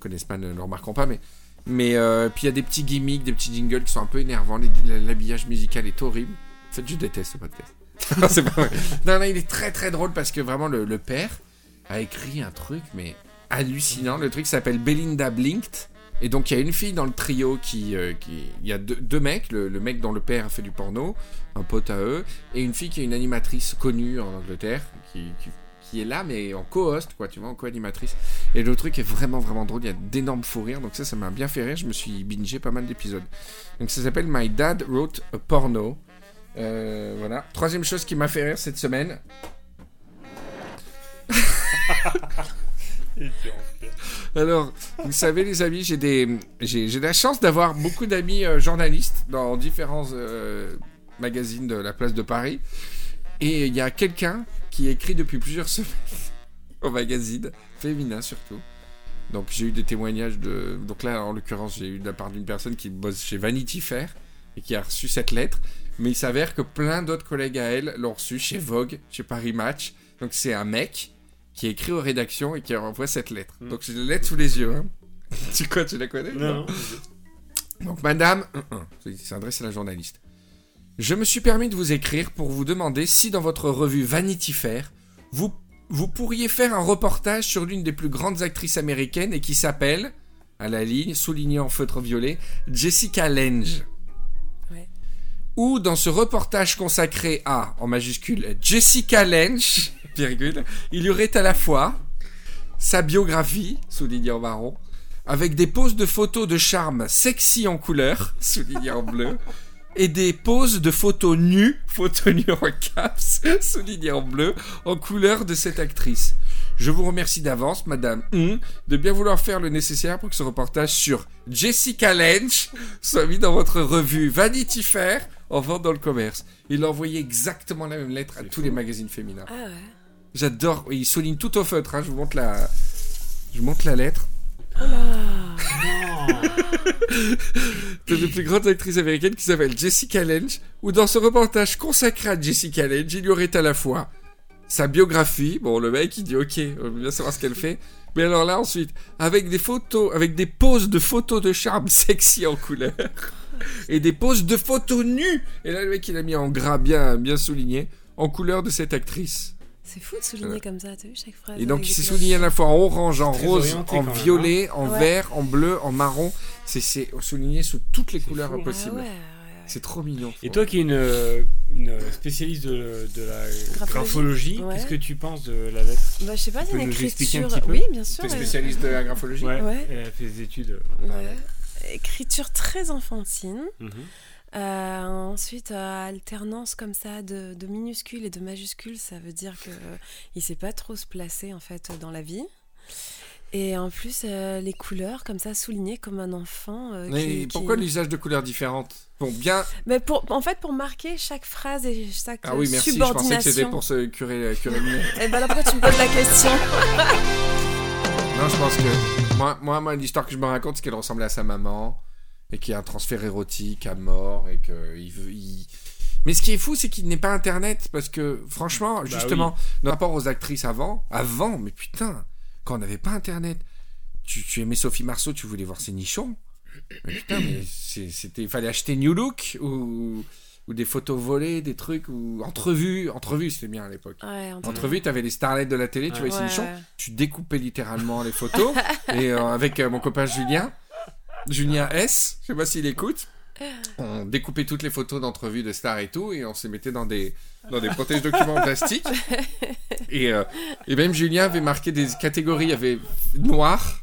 A: connaissent pas ne le remarqueront pas, mais. Mais euh, puis il y a des petits gimmicks, des petits jingles qui sont un peu énervants. L'habillage musical est horrible. En fait, je déteste ce podcast. non, c'est pas vrai. Non, non, il est très très drôle parce que vraiment le, père a écrit un truc, mais hallucinant. Le truc s'appelle Belinda Blinked. Et donc il y a une fille dans le trio qui... euh, qui il y a deux, mecs, le, le mec dont le père a fait du porno, un pote à eux, et une fille qui est une animatrice connue en Angleterre, qui, qui, qui est là, mais en co-host, quoi, tu vois, en co-animatrice. Et le truc est vraiment vraiment drôle, il y a d'énormes fous rires, donc ça, ça m'a bien fait rire, je me suis bingé pas mal d'épisodes. Donc ça s'appelle My Dad Wrote a Porno. Euh, voilà. Troisième chose qui m'a fait rire cette semaine, Alors, vous savez, les amis, j'ai des, j'ai, j'ai la chance d'avoir beaucoup d'amis euh, journalistes dans différents euh, magazines de la place de Paris. Et il y a quelqu'un qui écrit depuis plusieurs semaines au magazine, féminin surtout. Donc j'ai eu des témoignages de... Donc là, en l'occurrence, j'ai eu de la part d'une personne qui bosse chez Vanity Fair et qui a reçu cette lettre. Mais il s'avère que plein d'autres collègues à elle l'ont reçu chez Vogue, chez Paris Match. Donc c'est un mec qui écrit aux rédactions et qui envoie cette lettre.
B: Mm.
A: Donc j'ai la lettre sous les yeux. Hein. tu quoi, tu la connais?
B: Non, non.
A: donc, madame, il s'est adressé à la journaliste. Je me suis permis de vous écrire pour vous demander si dans votre revue Vanity Fair, vous, vous pourriez faire un reportage sur l'une des plus grandes actrices américaines et qui s'appelle, à la ligne, souligné en feutre violet, Jessica Lange. Ou dans ce reportage consacré à, en majuscule, Jessica Lange, virgule, il y aurait à la fois sa biographie, souligné en marron, avec des poses de photos de charme sexy en couleur, souligné en bleu, et des poses de photos nues, photos nues en caps, souligné en bleu, en couleur de cette actrice. Je vous remercie d'avance, Madame de bien vouloir faire le nécessaire pour que ce reportage sur Jessica Lange soit mis dans votre revue Vanity Fair en vente dans le commerce. Il a envoyé exactement la même lettre à
B: C'est
A: tous
B: fou.
A: les magazines féminins.
C: Ah ouais.
A: J'adore. Il souligne tout au feutre. hein. Je vous montre la. Je vous montre la lettre.
C: Oh là
A: de les plus grandes actrices américaines qui s'appelle Jessica Lange, où dans ce reportage consacré à Jessica Lange, il y aurait à la fois sa biographie, bon le mec il dit ok, on veut bien savoir ce qu'elle fait, mais alors là ensuite, avec des photos, avec des poses de photos de charme sexy en couleur, et des poses de photos nues, et là le mec il a mis en gras bien, bien souligné, en couleur de cette actrice.
C: C'est fou de souligner comme ça, t'as vu chaque phrase
A: Et donc il s'est souligné à la fois en orange, en rose, en
B: même,
A: violet, en
C: Ouais.
A: vert, en bleu, en marron, c'est- c'est souligné sous toutes les couleurs
B: fou.
C: Ah ouais.
A: C'est trop mignon.
B: Et toi qui es une, euh, une spécialiste de, de la
C: Graphologie.
B: graphologie,
C: Ouais.
B: qu'est-ce que tu penses de la lettre
C: Bah, je sais pas,
B: Tu
C: c'est
B: peux
C: une
B: nous expliquer un
C: écriture.
B: petit peu
C: Oui, bien sûr.
A: T'es
C: ouais.
A: spécialiste de la graphologie
B: Ouais,
C: Ouais.
B: Elle a fait des études.
C: Ouais. Écriture très enfantine.
B: Mhm.
C: Euh, ensuite, euh, alternance comme ça de, de minuscules et de majuscules, ça veut dire que euh, il sait pas trop se placer en fait dans la vie. Et en plus, euh, les couleurs comme ça soulignées comme un enfant. euh,
A: Mais
C: qui- qui-
A: pourquoi l'usage de couleurs différentes Bon, bien.
C: Mais pour, en fait, pour marquer chaque phrase et chaque
A: Ah oui,
C: euh,
A: merci. Je pensais que
C: subordination.
A: c'était pour se curer, curer le nez.
C: Et ben là, pourquoi tu me poses la question
A: Non, je pense que. Moi, moi, moi, l'histoire que je me raconte, c'est qu'elle ressemblait à sa maman. Et qu'il y a un transfert érotique à mort. Et que il veut. il- Mais ce qui est fou, c'est qu'il n'est pas Internet. Parce que, franchement,
B: Bah
A: justement, nos rapports aux actrices avant. Avant, mais putain, quand on n'avait pas Internet. Tu, tu aimais Sophie Marceau, tu voulais voir ses nichons. Mais putain, mais c'était. Il fallait acheter New Look ou. Ou des photos volées, des trucs, ou entrevues. Entrevues, c'était bien à l'époque.
C: Ouais, en
A: Entrevues, t'avais les starlets de la télé, tu
B: Ouais.
A: voyais ces nichons tu découpais littéralement les photos et euh, avec euh, mon copain Julien Julien S je sais pas s'il écoute on découpait toutes les photos d'entrevues de stars et tout et on se mettait dans des dans des protèges documents en plastique et, euh, et même Julien avait marqué des catégories. Il y avait noir.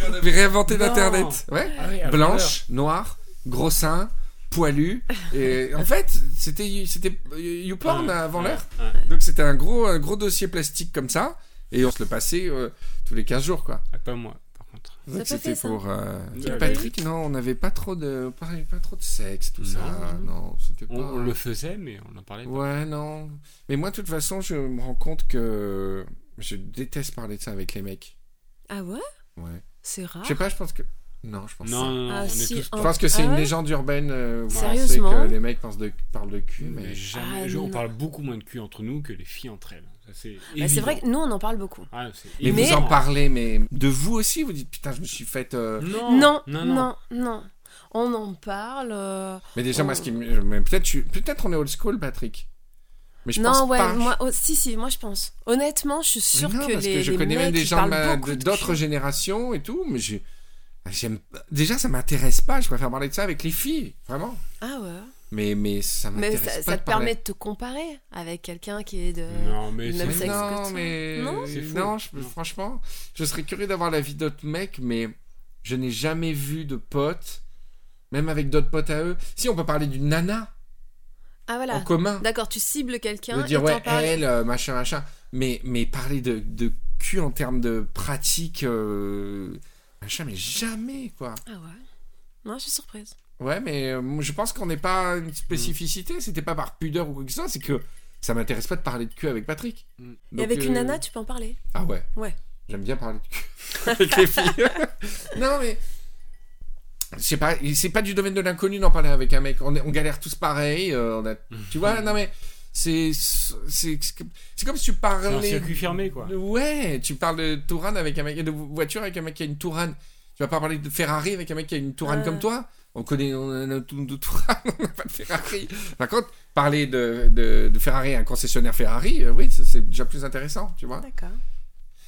A: On avait réinventé l'internet. Ouais.
B: Ah oui,
A: blanche noire gros sein poilu. Et en fait c'était c'était YouPorn
B: Ouais,
A: avant l'heure. Donc c'était un gros, un gros dossier plastique comme ça, et on se le passait euh, tous les 15 jours, quoi.
B: Ah, pas moi, par contre.
A: Donc
C: pas
A: c'était pour euh, Patrick. Non, on n'avait pas trop de, pas, pas trop de sexe, tout ça.
B: Non.
A: C'était pas.
B: On, on le faisait, mais on en parlait pas.
A: Ouais, non. Mais moi, de toute façon, je me rends compte que je déteste parler de ça avec les mecs.
C: Ah ouais?
A: Ouais.
C: C'est rare.
A: Je sais pas, je pense que. Non, je pense
B: Non, non, non,
C: Ah,
B: on
C: si,
B: est tous.
C: en-
A: Je pense que c'est
C: Ah
A: une
C: ouais
A: légende urbaine. Euh, où on sait
C: Sérieusement
A: que les mecs pensent de, parlent de cul,
B: Mais
A: mais.
B: jamais.
C: Ah,
B: je- on parle beaucoup moins de cul entre nous que les filles entre elles. C'est
C: Bah, vrai que nous, on en parle beaucoup.
B: Ah,
A: Mais,
C: Mais-
A: vous en parlez, mais de vous aussi, vous dites putain, je me suis fait. euh,
B: Non,
C: Non,
B: non,
C: non,
B: non.
C: non. On en parle. euh,
A: Mais déjà, moi, ce qui mais peut-être, suis- peut-être on est old school, Patrick. Mais je
C: non,
A: pense
C: ouais,
A: pas.
C: moi, oh, si, si, moi je pense. Honnêtement, je suis sûre
A: non,
C: que
A: parce
C: les,
A: que je
C: les
A: connais même des gens de- d'autres générations et tout, mais j'ai- j'aime. Déjà, ça m'intéresse pas. Je préfère parler de ça avec les filles, vraiment.
C: Ah ouais.
A: Mais mais ça
C: Mais
A: m'intéresse
C: ça,
A: pas.
C: ça
A: de
C: te
A: parler.
C: permet de te comparer avec quelqu'un qui est de.
B: Non, mais
C: Même
A: Mais
C: sexe que
A: non, mais
C: Non
A: je- franchement, je serais curieux d'avoir l'avis d'autres mecs, mais je n'ai jamais vu de potes, même avec d'autres potes à eux. Si on peut parler d'une nana
C: Ah voilà.
A: en commun.
C: D'accord, tu cibles quelqu'un.
A: de
C: et
A: dire
C: t'en
A: ouais elle euh, machin machin mais mais parler de, de cul en termes de pratique euh, machin mais jamais quoi
C: Ah ouais. Non, je suis surprise.
A: Ouais mais euh, je pense qu'on n'est pas une spécificité c'était pas par pudeur ou quoi que ce soit c'est que ça m'intéresse pas de parler de cul avec Patrick
B: Mm.
C: Et avec une
A: euh,
C: nana, tu peux en parler.
A: ah ouais
C: Ouais.
A: j'aime bien parler de cul avec les filles non mais sais pas c'est pas du domaine de l'inconnu d'en parler avec un mec on, est- on galère tous pareil euh, on a tu vois non mais c'est c'est c'est comme- c'est comme si tu
B: C'est un
A: parlais
B: circuit fermé, quoi.
A: Ouais, tu parles de Tourane avec un mec de voiture avec un mec qui a une Tourane. Tu vas pas parler de Ferrari avec un mec qui a une Tourane comme toi On connaît on a un tout de Tourane, on n'a pas de Ferrari. Par contre, parler de, de, de Ferrari à un concessionnaire Ferrari, euh, oui, c'est déjà plus intéressant, tu vois.
C: D'accord.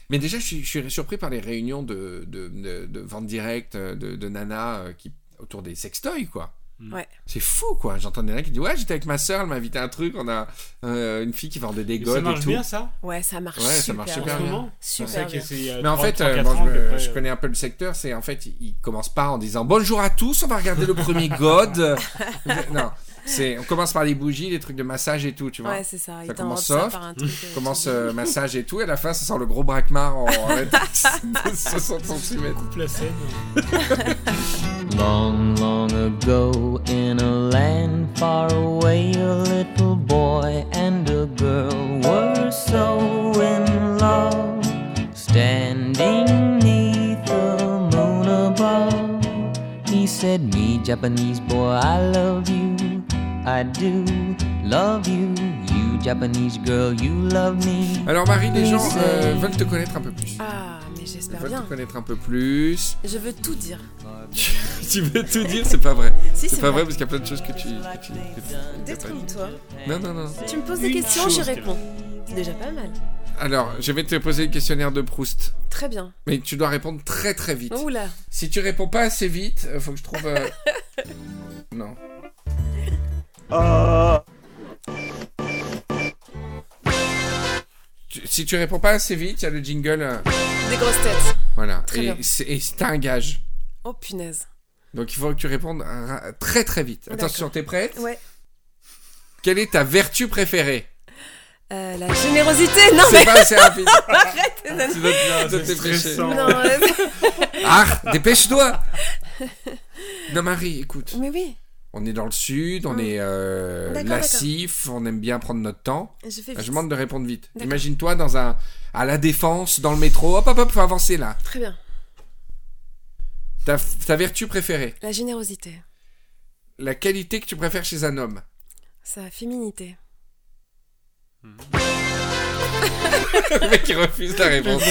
A: Mais déjà, je suis, je suis surpris par les réunions de, de, de, de vente directe euh, de, de Nana euh, qui, autour des sextoys, quoi.
B: Mm.
C: Ouais.
A: C'est fou, quoi. J'entends des nanas qui disent Ouais, j'étais avec ma soeur, elle m'a invité à un truc, on a euh, une fille qui vendait des
B: Et
A: godes
B: ça
A: et
B: marche
A: tout.
B: bien, ça?
C: Ouais, ça marche
A: Ouais, ça
C: super
A: marche super bien.
B: moment
C: Super bien.
A: Mais en
B: 3,
A: fait,
B: 3,
A: euh,
B: 4
A: bon,
B: ans,
A: je, je
B: euh.
A: connais un peu le secteur, c'est en fait, il, il commence pas en disant bonjour à tous, on va regarder le premier God. non, c'est, on commence par les bougies, les trucs de massage et tout, tu vois.
C: Ouais, c'est ça.
A: Ça commence
C: ça
A: soft,
C: par un truc. euh,
A: On commence euh, massage et tout, et à la fin, ça sort le gros braquemar en, en de 60 cm.
B: Coupe la scène.
E: Long, long ago, in a land far away, a little boy and a girl were so in love, standing neath the moon above. He said, Me, Japanese boy, I love you, I do love you. You, Japanese girl, you love me.
A: Alors, Marie, les gens euh, veulent te connaître un peu plus.
C: Ah, mais
A: Ils
C: j'espère
A: veulent
C: bien.
A: te connaître un peu plus.
C: Je veux tout dire.
A: tu veux tout dire, c'est pas vrai.
C: Si,
A: C'est
C: c'est
A: pas
C: vrai.
A: vrai parce qu'il y a plein de choses que tu. Que tu.
C: Détrompe-toi.
A: Non, non, non.
C: Tu me poses des questions, j'y
B: qu'elle-
C: réponds. C'est déjà pas mal.
A: Alors, je vais te poser le questionnaire de Proust.
C: Très bien.
A: Mais tu dois répondre très très vite.
C: Oula.
A: Si tu réponds pas assez vite, euh, faut que je trouve. euh, non. Si tu réponds pas assez vite, il y a le jingle. euh,
C: Des grosses têtes.
A: voilà.
C: Très
A: et c'est c'est un gage.
C: Oh punaise.
A: Donc il faut que tu répondes ra- très très vite. Attention, t'es prête?
C: Ouais.
A: Quelle est ta vertu préférée?
C: Euh, la générosité Non,
A: C'est
C: mais
A: pas assez rapide.
C: arrête
B: Tu dois te- c'est.
C: Non, euh,
A: Ah, dépêche-toi Non Marie, écoute.
C: mais oui,
A: On est dans le sud, on
C: Mm.
A: est euh, lassif, on aime bien prendre notre temps.
C: je fais
A: Je
C: vite.
A: demande de répondre vite. Imagine-toi dans un à la défense, dans le métro. Hop hop hop, faut avancer là.
C: Très bien.
A: Ta, ta vertu préférée,
C: La générosité,
A: la qualité que tu préfères chez un homme?
C: sa féminité.
A: Le mec qui refuse la réponse.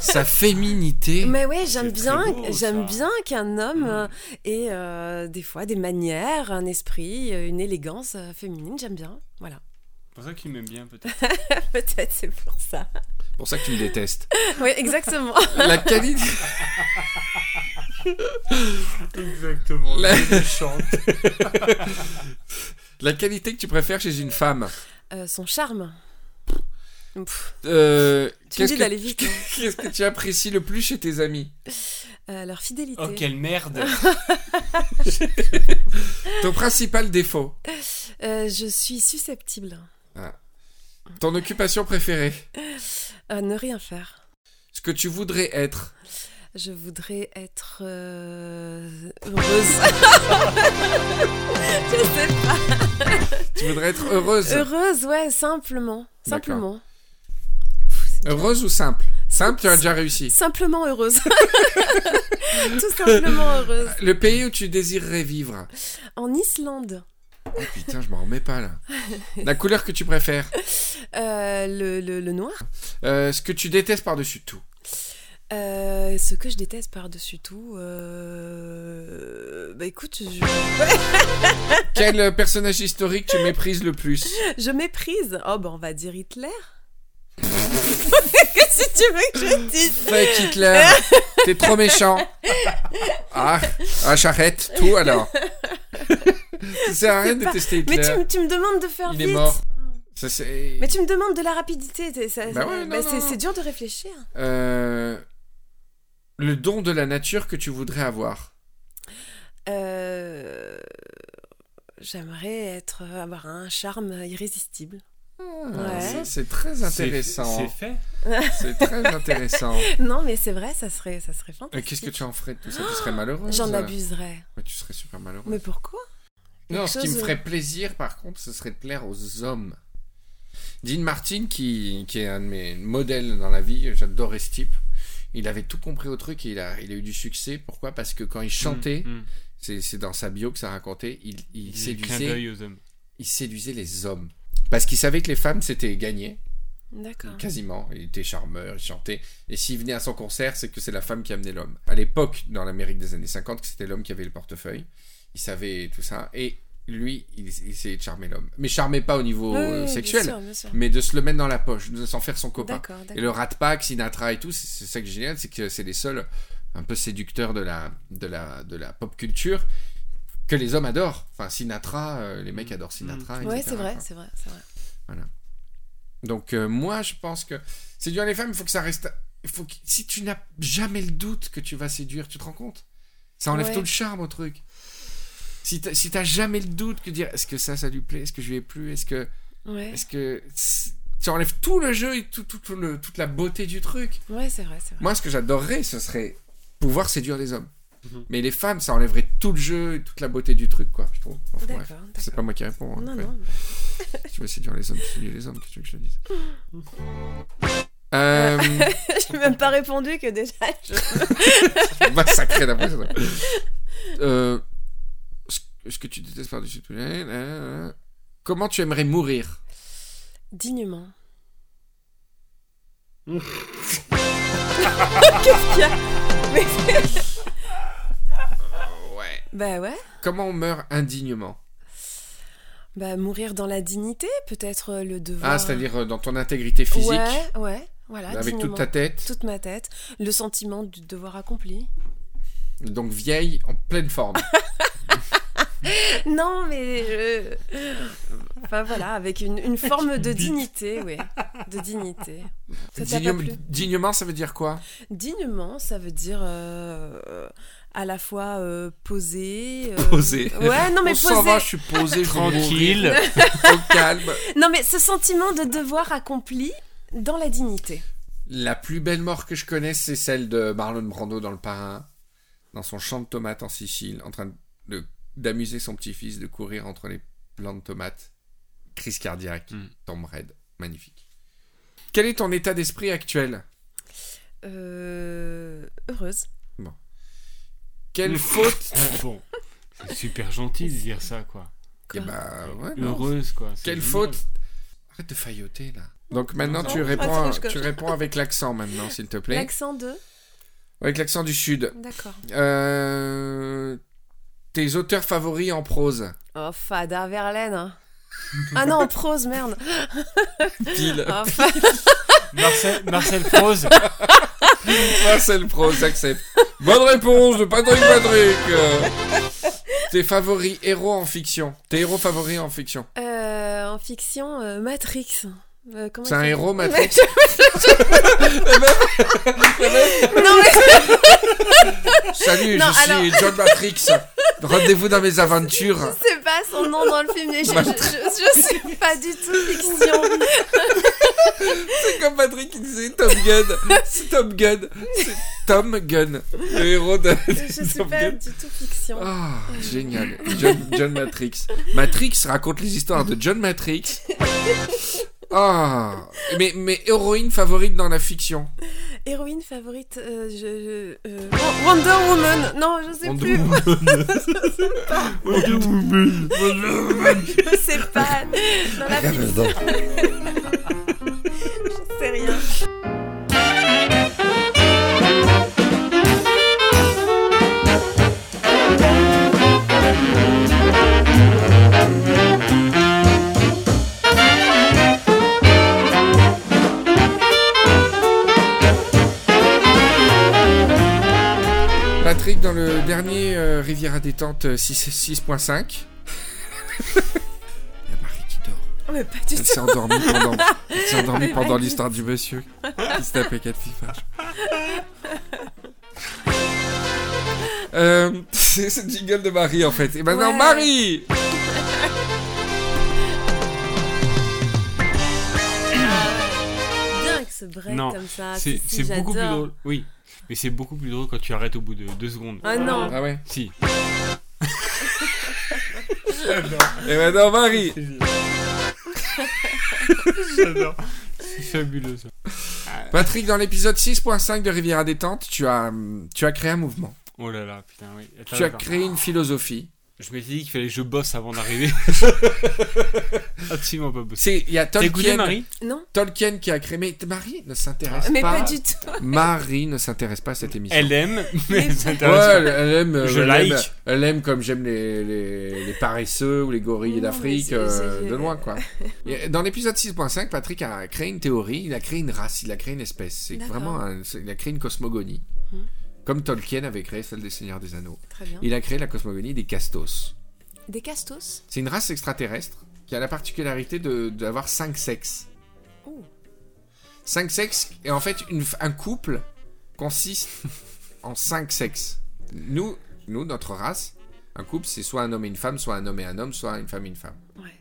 A: Sa féminité.
C: Mais oui, j'aime bien, j'aime bien qu'un homme
B: Mm.
C: euh, ait euh, des fois des manières, un esprit, euh, une élégance féminine. J'aime bien. Voilà.
B: C'est pour ça qu'il m'aime bien, peut-être.
C: Peut-être c'est pour ça.
A: C'est pour ça que tu me détestes.
C: Oui, exactement.
A: La qualité.
B: Exactement.
A: La-. La qualité que tu préfères chez une femme?
C: Euh, son charme.
A: Euh,
C: Tu me dis
A: que-
C: d'aller vite. hein.
A: Qu'est-ce que tu apprécies le plus chez tes amis
C: Euh, leur fidélité.
B: Oh, quelle merde.
A: Ton principal défaut
C: Euh, je suis susceptible.
A: Ton occupation préférée
C: Euh, ne rien faire.
A: Ce que tu voudrais être
C: Je voudrais être euh, heureuse. je sais pas.
A: Tu voudrais être heureuse
C: Heureuse, ouais, simplement. Simplement.
A: Heureuse ou simple? Simple, tu as déjà réussi.
C: Simplement heureuse. Tout simplement heureuse.
A: Le pays où tu désirerais vivre?
C: En Islande,
A: Oh putain, je m'en remets pas là. La couleur que tu préfères?
C: Euh, le, le- le noir.
A: Euh, Ce que tu détestes par-dessus tout
C: Euh, ce que je déteste par-dessus tout, bah écoute, je,
A: Quel personnage historique tu méprises le plus?
C: Je méprise. Oh bah on va dire Hitler. Qu'est-ce que tu veux que je dise
A: Fake Hitler T'es trop méchant Ah, ah j'arrête tout alors Ça sert à rien de détester
C: Mais
A: Hitler
C: tu, me- tu me demandes de faire
A: Il
C: vite.
A: est mort. Ça.
C: Mais tu me demandes de la rapidité.
A: Bah ouais,
C: bah c'est dur de réfléchir.
A: Euh, Le don de la nature que tu voudrais avoir
C: Euh, J'aimerais être avoir un charme irrésistible.
A: Ah,
C: Ouais.
A: Ça, c'est très intéressant.
B: C'est fait.
A: C'est très intéressant.
C: Non, mais c'est vrai, ça serait, ça serait
A: Euh,
C: fantastique.
A: Qu'est-ce que tu en ferais de tout ça? Tu serais malheureuse?
C: J'en abuserais.
A: Ouais, tu serais super malheureuse.
C: Mais pourquoi?
A: Non, ce qui me ferait plaisir, par contre, ce serait de plaire aux hommes. Dean Martin, qui, qui est un de mes modèles dans la vie, j'adorais ce type. Il avait tout compris au truc et il a, il a eu du succès. Pourquoi? Parce que quand il chantait,
B: Mm, mm.
A: c'est dans sa bio que ça racontait, il, il
B: Il clin
A: séduisait,
B: aux hommes.
A: il séduisait les hommes. Parce qu'il savait que les femmes, c'était gagné,
C: D'accord.
A: quasiment. Il était charmeur, il chantait. Et s'il venait à son concert, c'est que c'est la femme qui amenait l'homme. À l'époque, dans l'Amérique des années 50, que c'était l'homme qui avait le portefeuille. Il savait tout ça. Et lui, il, il essayait de charmer l'homme. Mais charmait pas au niveau
C: Oui,
A: euh, sexuel,
C: Bien sûr, bien sûr.
A: mais de se le mettre dans la poche, de s'en faire son copain.
C: D'accord,
A: Et
C: d'accord.
A: le Rat Pack, Sinatra et tout, c'est c'est ça qui est génial, c'est que c'est les seuls un peu séducteurs de la, de la, de la pop culture que les hommes adorent. Enfin, Sinatra, euh, les mecs adorent Sinatra.
C: Ouais,
A: etc.,
C: c'est vrai, c'est vrai, c'est vrai.
A: Donc euh, moi, je pense que séduire les femmes, il faut que ça reste. Il faut que... Si tu n'as jamais le doute que tu vas séduire, tu te rends compte? Ça enlève
C: Ouais.
A: tout le charme au truc. Si t'as si jamais le doute que dire est-ce que ça, ça lui plaît, est-ce que je lui ai plu, est-ce que,
C: Ouais,
A: est-ce que tu enlèves tout le jeu et tout, tout, tout le, toute la beauté du truc.
C: ouais c'est vrai, c'est vrai.
A: Moi, ce que j'adorerais, ce serait pouvoir séduire les hommes.
B: Mhm.
A: Mais les femmes, ça enlèverait tout le jeu et toute la beauté du truc, quoi, je trouve. Enfin, bref. C'est pas moi qui réponds. hein,
C: Non, non.
A: Si tu veux séduire les hommes, les hommes, que tu veux que je te dise Euh,
C: J'ai même pas répondu que déjà. je-
A: massacrer d'après ça. Euh, ce, que tu détestes par-dessus tout. euh, euh, Comment tu aimerais mourir?
C: Dignement. Qu'est-ce qu'il y a? Mais-. Bah ouais.
A: Comment on meurt indignement
C: Bah mourir dans la dignité, peut-être euh, le devoir.
A: Ah, c'est-à-dire euh, dans ton intégrité physique,
C: Ouais, ouais, voilà.
A: avec toute ta tête,
C: Toute ma tête. Le sentiment du devoir accompli.
A: donc vieille, en pleine forme.
C: Non, mais. euh, Enfin voilà, avec une, une forme de dignité, oui. De dignité. Ça t'a pas
A: Dignement-
C: plu
A: dignement, ça veut dire quoi?
C: Dignement, ça veut dire euh, à la fois euh, posé. euh,
A: Posé.
C: Ouais, non mais
A: On
C: posé.
A: va, je suis posé.
B: Tranquille.
A: Au calme.
C: Non mais ce sentiment de devoir accompli dans la dignité.
A: La plus belle mort que je connaisse, c'est celle de Marlon Brando dans Le Parrain, dans son champ de tomates en Sicile, en train de- d'amuser son petit-fils, de courir entre les plants de tomates. Crise cardiaque,
B: Mm.
A: tombe raide, magnifique. Quel est ton état d'esprit actuel?
C: Euh, heureuse.
A: Quelle faute
B: Bon, c'est super gentil de dire ça, quoi.
A: Eh ben, ouais, non.
B: Heureuse, quoi. c'est
A: Quelle
B: génial.
A: faute? Arrête de failloter là. Donc maintenant
C: Non,
A: tu
C: non,
A: réponds,
C: attends, je-
A: tu réponds avec l'accent maintenant, s'il te plaît.
C: L'accent de?
A: Avec l'accent du sud.
C: D'accord.
A: Euh, Tes auteurs favoris en prose?
C: Oh, Fada Verlaine. hein. Ah non, en prose, merde.
A: Pile.
C: Oh, Fa-
B: Marcel, Marcel Prose.
A: Marcel Proust, j'accepte. Bonne réponse de Patrick Patrick. Tes favoris héros en fiction. Tes héros favoris en fiction.
C: Euh, en fiction, euh, Matrix. Euh,
A: C'est un héros Matrix.
C: Non mais
A: Salut,
C: Non,
A: je suis John Matrix. Rendez-vous dans mes aventures.
C: c'est pas son nom dans le film. mais Je, je, je, je suis pas du tout fiction.
A: C'est comme Patrick qui disait Tom Gun. C'est Tom Gun. C'est Tom Gun. Le héros de,
C: Je suis
A: Tom
C: pas du tout fiction.
A: Ah, génial. John, John Matrix. Matrix raconte les histoires de John Matrix. Ah, mais, mais héroïne favorite dans la fiction.
C: Héroïne favorite, euh, je, je- euh, Wonder Woman. Non, je sais
A: Wonder
C: plus. Je sais pas. Dans la fiction. je sais rien.
A: Détente euh, 6 6.5. Il y a Marie qui dort.
C: Oh, mais pas du
A: Elle s'est endormie pendant, endormie pendant l'histoire du monsieur qui se tapait quatre fifages. Euh, c'est ce jingle de Marie en fait. Et maintenant
C: Ouais.
A: Marie
C: avec ce break
B: Non,
C: comme ça.
B: C'est beaucoup plus drôle. Oui. Mais c'est beaucoup plus drôle quand tu arrêtes au bout de deux secondes.
C: Ah non.
A: Ah ouais.
B: Si.
A: Et maintenant Marie
B: J'adore. C'est fabuleux ça.
A: Patrick, dans l'épisode 6.5 de Rivière à détente, tu as, tu as créé un mouvement.
B: Oh là là, putain, oui. Attends,
A: Tu as
B: attends.
A: créé une philosophie.
B: Je m'étais dit qu'il fallait que je bosse avant d'arriver. Absolument pas bosser.
A: C'est il y a Tolkien,
B: Marie?
C: Non,
A: Tolkien qui a créé. Mais Marie ne s'intéresse
C: mais
A: pas.
C: pas du tout.
A: Marie ne s'intéresse pas à cette émission.
B: Elle aime, mais
C: Mais-
A: Ouais, elle,
B: pas.
A: elle aime.
B: Je
A: elle
B: like.
A: aime- Elle aime comme j'aime les, les, les paresseux ou les gorilles
C: Non,
A: d'Afrique
C: mais c'est-
A: euh, de loin, quoi. Dans l'épisode 6.5, Patrick a créé une théorie, il a créé une race, il a créé une espèce. C'est
C: D'accord.
A: vraiment. un- c'est- il a créé une cosmogonie.
C: Mhm.
A: Comme Tolkien avait créé celle des Seigneurs des Anneaux.
C: Très bien.
A: Il a créé la cosmogonie des Castos.
C: Des castos
A: C'est une race extraterrestre qui a la particularité de- d'avoir cinq sexes.
C: Oh.
A: Cinq sexes, et en fait, une un couple consiste en cinq sexes. Nous, nous, notre race, un couple, c'est soit un homme et une femme, soit un homme et un homme, soit une femme et une femme.
C: Ouais.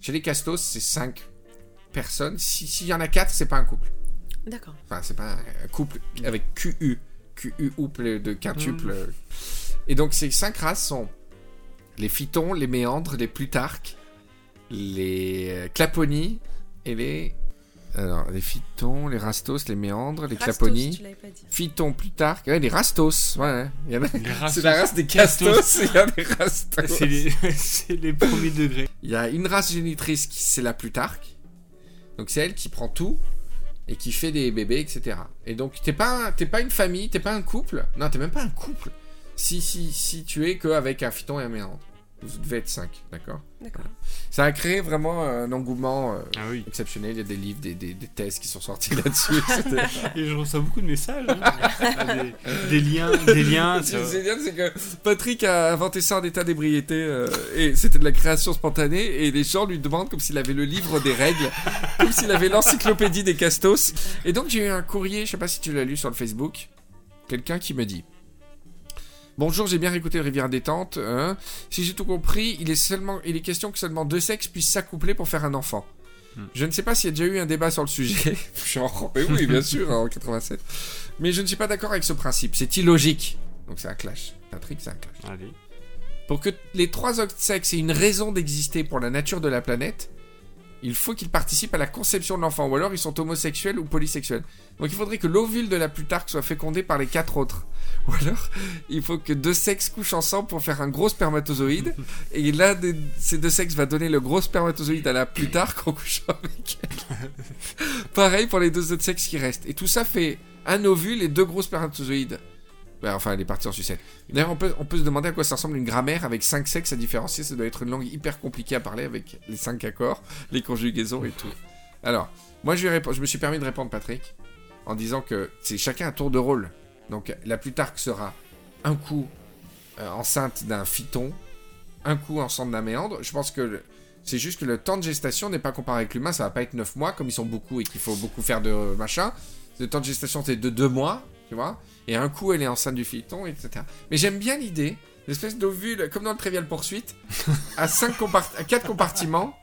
A: Chez les castos, c'est cinq personnes. Si- S'il y en a quatre, c'est pas un couple.
C: D'accord.
A: Enfin, c'est pas un couple avec QU. QU, ouple de quintuple. Et donc, ces cinq races sont les phytons, les méandres, les plutarques, les euh, claponies et les. Alors, les phytons, les rastos, les méandres, les
C: Rastos,
A: claponies. Phytons, plutarques. Ouais, les rastos. Ouais, il y en a.
B: Les rastos.
A: C'est la race des castos, il y a des rastos.
B: C'est les, c'est les premiers degrés.
A: Il y a une race génitrice qui c'est la Plutarque. Donc c'est elle qui prend tout et qui fait des bébés, etc. Et donc t'es pas t'es pas une famille, t'es pas un couple. Non, t'es même pas un couple. Si si si tu es qu'avec un phyton et un méandre. Vous devez être 5, d'accord
C: D'accord.
A: Ça a créé vraiment un engouement euh,
B: Ah oui.
A: exceptionnel. Il y a des livres, des, des, des thèses qui sont sortis là-dessus.
B: Et je reçois beaucoup de messages. hein. Des, des liens, des liens.
A: Ce qui est génial, c'est que Patrick a inventé ça en état d'ébriété euh, et c'était de la création spontanée et les gens lui demandent comme s'il avait le livre des règles, comme s'il avait l'encyclopédie des castos. Et donc j'ai eu un courrier, je sais pas si tu l'as lu sur le Facebook, quelqu'un qui me dit Bonjour, j'ai bien réécouté le Rivière détente. hein. Si j'ai tout compris, il est seulement, il est question que seulement deux sexes puissent s'accoupler pour faire un enfant.
B: Hmm.
A: Je ne sais pas s'il y a déjà eu un débat sur le sujet. Genre, mais oui, bien sûr, en 87. Mais je ne suis pas d'accord avec ce principe. C'est illogique. Donc c'est un clash. Patrick, c'est un clash.
B: Allez.
A: Pour que les trois autres sexes aient une raison d'exister pour la nature de la planète, il faut qu'ils participent à la conception de l'enfant, ou alors ils sont homosexuels ou polysexuels. Donc il faudrait que l'ovule de la Plutarque soit fécondé par les quatre autres. Ou alors, il faut que deux sexes couchent ensemble pour faire un gros spermatozoïde, et l'un de ces deux sexes va donner le gros spermatozoïde à la Plutarque en couchant avec elle. Pareil pour les deux autres sexes qui restent. Et tout ça fait un ovule et deux gros spermatozoïdes. Ouais, enfin, elle est partie en sucette. D'ailleurs, on peut, on peut se demander à quoi ça ressemble une grammaire avec cinq sexes à différencier. Ça doit être une langue hyper compliquée à parler avec les cinq accords, les conjugaisons et tout. Alors, moi, je, vais je me suis permis de répondre, Patrick, en disant que c'est chacun un tour de rôle. Donc, la Plutarque sera un coup euh, enceinte d'un phyton, un coup enceinte d'un méandre. Je pense que le- c'est juste que le temps de gestation n'est pas comparé avec l'humain. Ça va pas être 9 mois, comme ils sont beaucoup et qu'il faut beaucoup faire de euh, machin. Le temps de gestation, c'est de 2 mois, tu vois. Et un coup, elle est enceinte du phyton, etc. Mais j'aime bien l'idée, l'espèce d'ovule, comme dans le Trivial Poursuite, à, cinq compart- à 4 compartiments,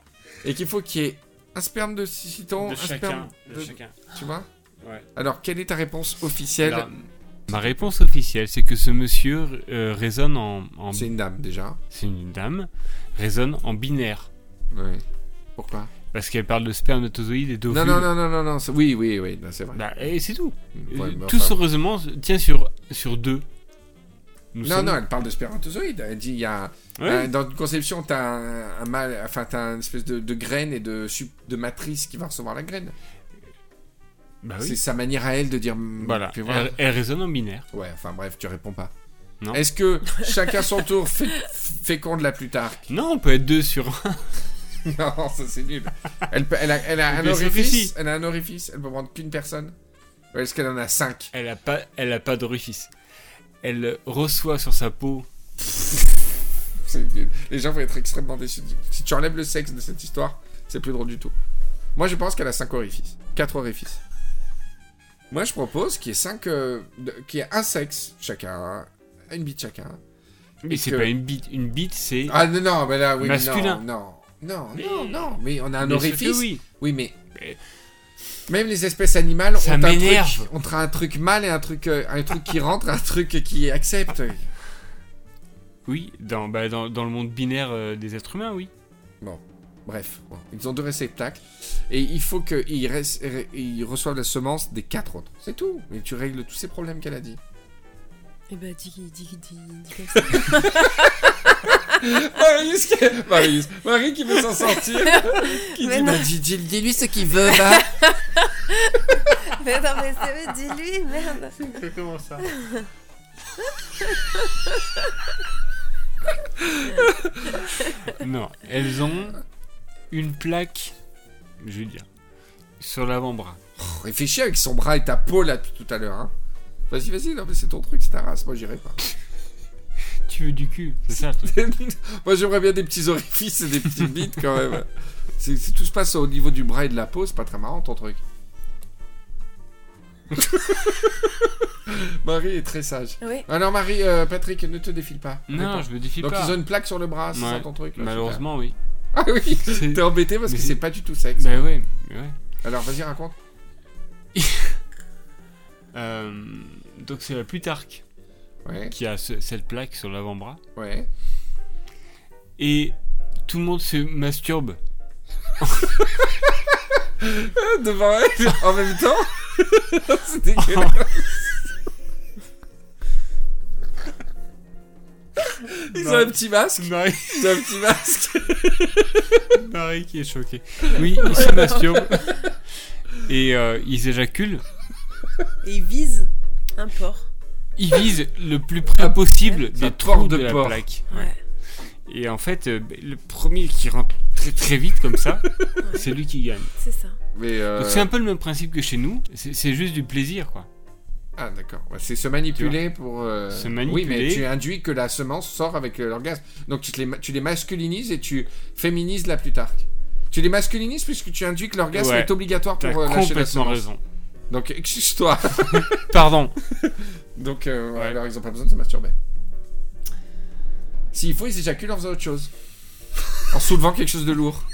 A: et qu'il faut qu'il y ait un sperme de phyton,
B: De
A: un
B: chacun.
A: sperme
B: De
A: de...
B: chacun.
A: Tu vois?
B: Ouais.
A: Alors, quelle est ta réponse officielle?
B: Alors, ma réponse officielle, c'est que ce monsieur euh, résonne en. en-
A: C'est une dame, déjà.
B: C'est une dame. Résonne en binaire.
A: Oui. Pourquoi?
B: Parce qu'elle parle de spermatozoïdes et d'ovules.
A: Non, non, non, non, non, non. Oui, oui, oui, non, c'est vrai.
B: Bah, et c'est tout.
A: Ouais,
B: Euh,
A: mais
B: tout
A: enfin-
B: ce raisonnement tient sur, sur deux. Nous
A: Non,
B: sommes-
A: non, elle parle de spermatozoïdes. Elle dit il y a.
B: Ouais.
A: euh, dans une conception, t'as un, un mâle. Enfin, t'as une espèce de, de graine et de, de matrice qui va recevoir la graine.
B: Bah
A: C'est sa manière à elle de dire. mm,
B: Voilà. Elle, elle résonne en binaire.
A: Ouais, enfin bref, tu réponds pas.
B: Non.
A: Est-ce que chacun son tour fé- féconde la Plutarque?
B: Non, on peut être deux sur un.
A: Non, ça c'est nul. Elle, peut- elle a, elle a un orifice. Elle a un orifice. Elle peut prendre qu'une personne. Ou est-ce qu'elle en a cinq?
B: Elle a pas, elle a pas d'orifice. Elle reçoit sur sa peau.
A: C'est nul. Les gens vont être extrêmement déçus. Si tu enlèves le sexe de cette histoire, c'est plus drôle du tout. Moi, je pense qu'elle a 5 orifices. 4 orifices. Moi, je propose qu'il y ait 5. qu'il y ait un sexe chacun. Une bite chacun.
B: Mais c'est
A: que-
B: pas une bite. Une bite, c'est.
A: Ah non, non, mais là, oui,
B: Masculin.
A: non, non. Non,
B: Mais-
A: non, non. Mais on a un orifice.
B: oui.
A: Oui, mais.
B: Mais-
A: Même les espèces animales
B: Ça
A: ont un, truc, ont un truc mâle et un truc, euh, un truc qui rentre, un truc qui accepte.
B: Oui, dans, bah, dans, dans le monde binaire euh, des êtres humains, oui.
A: Bref, bon, ils ont deux réceptacles et il faut qu'ils ils reçoivent la semence des quatre autres. C'est tout. Et tu règles tous ces problèmes qu'elle a dit.
C: Et bah, dis, dis, dis, dis ça.
A: Marius, qui... Marius, Marie qui veut s'en sortir, qui
C: Mais
A: dit,
C: non.
A: bah, dis, dis- dis-lui ce qu'il veut, va.
C: mais non, mais c'est vrai, dis-lui, merde.
B: Comment ça Non, elles ont une plaque, je veux dire, sur l'avant-bras.
A: Réfléchis avec son bras et ta peau là depuis tout à l'heure. Hein. Vas-y, vas-y, non mais c'est ton truc, c'est ta race. Moi, j'irai pas.
B: Tu veux du cul, c'est ça le truc.
A: Moi, j'aimerais bien des petits orifices et des petites bites quand même. C'est- Si tout se passe au niveau du bras et de la peau, c'est pas très marrant ton truc. Marie est très sage.
C: Oui.
A: Alors Marie, euh, Patrick, ne te défile pas.
B: Non, je me
A: Donc
B: pas.
A: ils ont une plaque sur le bras, c'est ça ton truc là,
B: Malheureusement, oui.
A: Ah oui, t'es embêté parce
B: Mais
A: que
B: c'est-
A: pas du tout sexe.
B: Bah ouais.
A: Alors vas-y, raconte.
B: Euh, donc c'est la Plutarque
A: Ouais,
B: qui a ce- cette plaque sur l'avant-bras.
A: ouais.
B: Et tout le monde se masturbe.
A: Devant elle, en même temps? C'est dégueulasse. Ils ont un petit masque.
B: Marie,
A: Ils ont un petit masque.
B: Marie qui est choquée. Oui, ils se masturbent. Et euh, ils éjaculent.
C: Et il vise un porc.
B: Ils visent le plus près possible des trous
A: de
B: de, la
A: porc.
B: plaque.
C: Ouais.
B: Et en fait, euh, le premier qui rentre très très vite comme ça, c'est lui qui gagne.
C: C'est ça.
A: Euh,
B: Donc c'est un peu le même principe que chez nous, c'est c'est juste du plaisir quoi.
A: Ah d'accord, Ouais, c'est se manipuler pour... euh,
B: Se
A: Oui,
B: manipuler.
A: mais tu induis que la semence sort avec euh, l'orgasme. Donc tu, te les, tu les masculinises et tu féminises la Plutarque. Tu les masculinises puisque tu induis que l'orgasme
B: Ouais.
A: est obligatoire pour euh, lâcher la
B: complètement
A: semence.
B: raison.
A: Donc excuse-toi.
B: Pardon.
A: Donc euh,
B: Ouais.
A: alors ils ont pas besoin de se masturber. S'il faut, ils éjaculent en faisant autre chose. en soulevant quelque chose de lourd.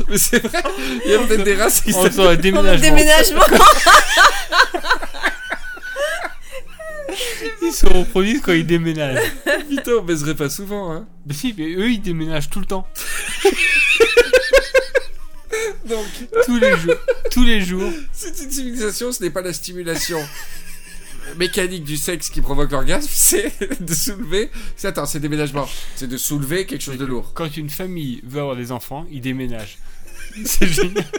A: Mais c'est vrai, il y a peut-être des races qui
B: sort un déménagement.
C: Déménagement
B: Ils se reproduisent quand ils déménagent.
A: Putain, on baiserait pas souvent, hein.
B: Mais si, mais eux ils déménagent tout le temps.
A: Donc,
B: Tous les jours. Tous les jours.
A: c'est une civilisation, ce n'est pas la stimulation mécanique du sexe qui provoque l'orgasme, c'est de soulever. C'est attends, c'est déménagement. C'est de soulever quelque chose de lourd.
B: Quand une famille veut avoir des enfants, ils déménagent. C'est génial.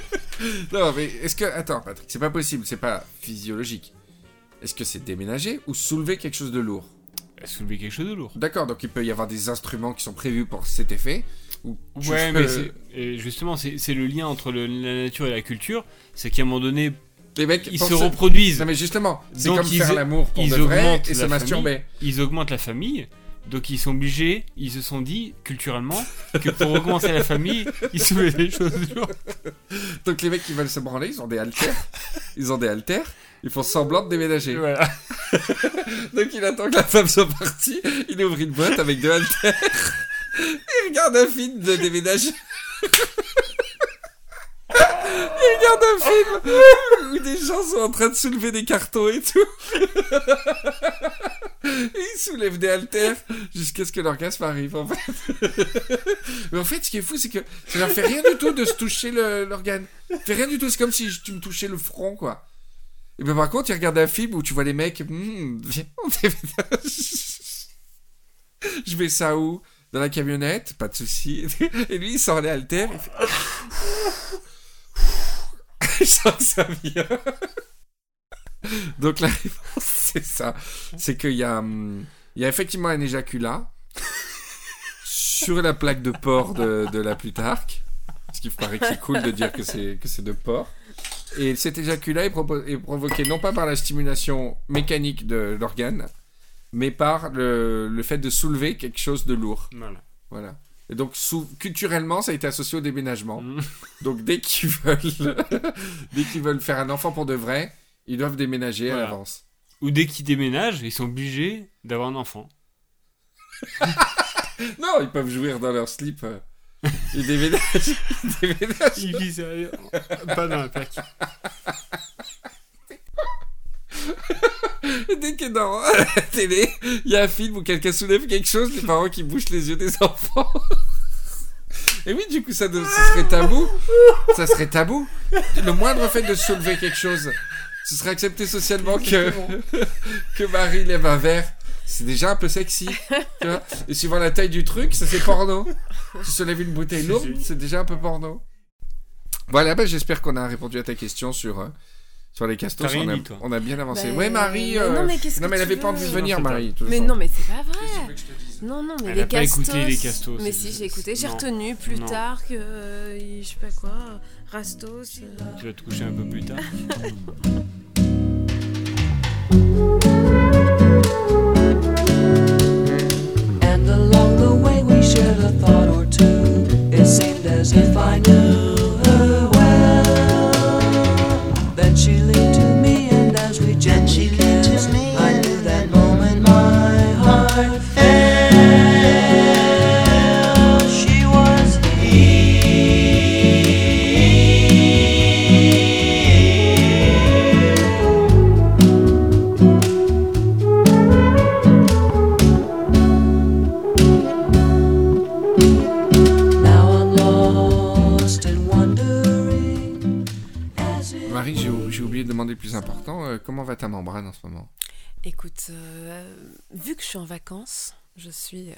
A: Non, mais est-ce que attends, Patrick, c'est pas possible, c'est pas physiologique. Est-ce que c'est déménager ou soulever quelque chose de lourd?
B: Soulever quelque chose de lourd.
A: D'accord, donc il peut y avoir des instruments qui sont prévus pour cet effet. Ou
B: Ouais, mais justement, c'est c'est le lien entre le- la nature et la culture. C'est qu'à un moment donné,
A: les mecs
B: ils se reproduisent.
A: Non mais justement, c'est
B: Donc
A: comme
B: ils-
A: faire l'amour pour
B: ils
A: de vrai
B: augmentent
A: et se masturber.
B: Ils augmentent la famille. Donc ils sont obligés, ils se sont dit culturellement que pour augmenter la famille, ils soulèvent des choses lourdes.
A: Donc les mecs qui veulent se branler, ils ont des haltères. ils ont des haltères. Ils font semblant de déménager.
B: Voilà.
A: Donc il attend que la femme soit partie, il ouvre une boîte avec deux haltères, il regarde un film de déménage. Il regarde un film où des gens sont en train de soulever des cartons et tout. Et ils soulèvent des haltères jusqu'à ce que l'orgasme arrive en fait. Mais en fait ce qui est fou c'est que ça leur fait rien du tout de se toucher l'organe. Fait rien du tout, c'est comme si tu me touchais le front quoi. Et ben par contre, tu regardes un film où tu vois les mecs, Hmm. Je mets ça où? Dans la camionnette, pas de souci. Et lui, il sort les haltères. Il fait... Que ça vient. Donc la réponse, c'est ça. C'est qu'il y a, hum, il y a effectivement un éjaculat sur la plaque de porc de, de la Plutarque. Ce qui paraît que c'est cool de dire que c'est que c'est de porc. Et cet éjaculat est, provoqué non pas par la stimulation mécanique de l'organe, mais par le, le fait de soulever quelque chose de lourd.
B: Voilà.
A: Voilà. Et donc, culturellement, ça a été associé au déménagement.
B: Mm.
A: Donc, dès qu'ils veulent, dès qu'ils veulent faire un enfant pour de vrai, ils doivent déménager à l'avance.
B: Ou dès qu'ils déménagent, ils sont obligés d'avoir un enfant.
A: Non, ils peuvent jouir dans leur slip. euh. Ils déménagent. Ils déménagent.
B: Ils visent à- pas dans la plaque.
A: Dès que dans la télé, il y a un film où quelqu'un soulève quelque chose, les parents qui bouchent les yeux des enfants. Et oui, du coup, ça, de- ça serait tabou. Ça serait tabou. Le moindre fait de soulever quelque chose, ce serait accepté socialement que, que Marie lève un verre. C'est déjà un peu sexy. tu vois Et suivant la taille du truc, ça c'est porno. Tu soulèves une bouteille lourde, c'est déjà un peu porno. Voilà, ben, j'espère qu'on a répondu à ta question sur, euh, sur les castos. On a,
B: dit, toi.
A: on a bien avancé.
C: Ben,
A: ouais, Marie.
C: mais
A: euh,
C: non, mais qu'est-ce que
A: mais elle avait pas envie de venir, Marie.
C: Mais non, mais c'est pas vrai.
A: veux que je te dise?
C: Non, non, mais
B: Elle
C: les
B: a pas
C: castos.
B: écouté les castos,
C: Mais si, j'ai écouté. J'ai retenu plus
B: Non.
C: tard que. euh, je sais pas quoi. Rastos. euh,
B: Tu vas te coucher un peu plus tard?
F: And along the way we shared a thought or two. It seemed as if I knew her well. Then she
A: plus important. euh, comment va ta membrane en ce moment?
C: Écoute, euh, vu que je suis en vacances, je suis euh,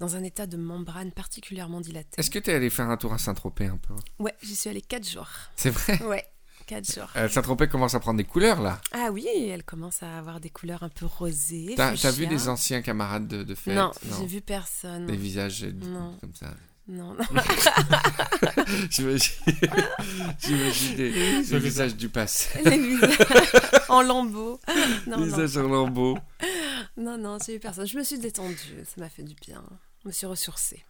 C: dans un état de membrane particulièrement dilaté.
A: Est-ce que t'es allé faire un tour à Saint-Tropez un peu?
C: Ouais, j'y suis allée 4 jours.
A: C'est vrai?
C: Ouais. 4 jours.
A: Euh, Saint-Tropez commence à prendre des couleurs là.
C: Ah oui, elle commence à avoir des couleurs un peu rosées.
A: T'as vu des anciens camarades de, de fête?
C: Non, j'ai vu personne.
A: Des visages
C: Non.
A: comme ça.
C: Non, non.
A: J'imagine j'imagine des, des
B: Ça fait
A: visages du passé.
C: Les visages en lambeaux. Non, non,
A: visages en lambeaux.
C: non, non, j'ai vu personne. Je me suis détendue, ça m'a fait du bien. Je me suis ressourcée.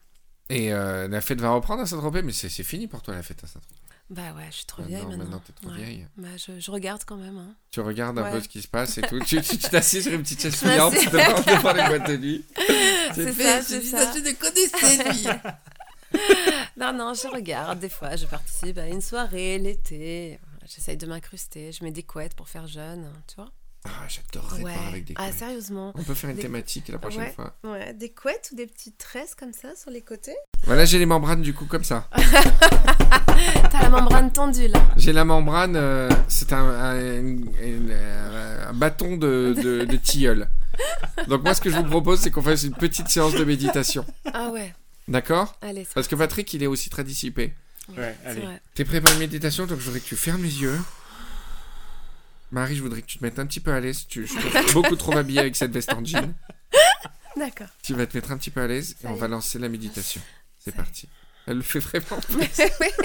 A: Et euh, la fête va reprendre à Saint-Tropez, mais c'est fini pour toi la fête à Saint-Tropez.
C: Bah ouais, je suis trop
A: Ah
C: vieille
A: non,
C: maintenant.
A: maintenant, t'es trop
C: Ouais.
A: vieille.
C: Bah, je, je regarde quand même. Hein.
A: Tu regardes un
C: Ouais.
A: peu ce qui se passe et tout. tu tu- tu t'assieds sur une petite chaise pliante devant, devant les boîtes de nuit.
C: C'est
A: fait-
C: ça, c'est
A: dis,
C: ça.
A: Je ne connaissais lui.
C: Non, non, je regarde. Des fois, je participe à une soirée l'été. J'essaye de m'incruster. Je mets des couettes pour faire jeune, tu vois.
A: Ah, j'adorerais
C: Ouais.
A: avec des
C: Ah,
A: couettes.
C: sérieusement
A: On peut faire une
C: Des-
A: thématique la prochaine
C: Ouais.
A: fois.
C: Ouais, des couettes ou des petites tresses comme ça sur les côtés?
A: Voilà, j'ai les membranes du coup comme ça.
C: T'as la membrane tendue là.
A: J'ai la membrane, euh, c'est un, euh, un bâton de, de, de tilleul. Donc moi, ce que je vous propose, c'est qu'on fasse une petite séance de méditation.
C: Ah ouais,
A: D'accord
C: allez,
A: Parce que Patrick, il est aussi très dissipé.
B: Ouais, allez.
A: T'es prêt pour une méditation Donc je voudrais que tu fermes les yeux. Marie, je voudrais que tu te mettes un petit peu à l'aise. Tu, je te trouve beaucoup trop habillée avec cette veste en jean.
C: D'accord.
A: Tu vas te mettre un petit peu à l'aise et on va lancer la méditation. C'est parti. Elle le fait vraiment.
B: Mais tu vas te mettre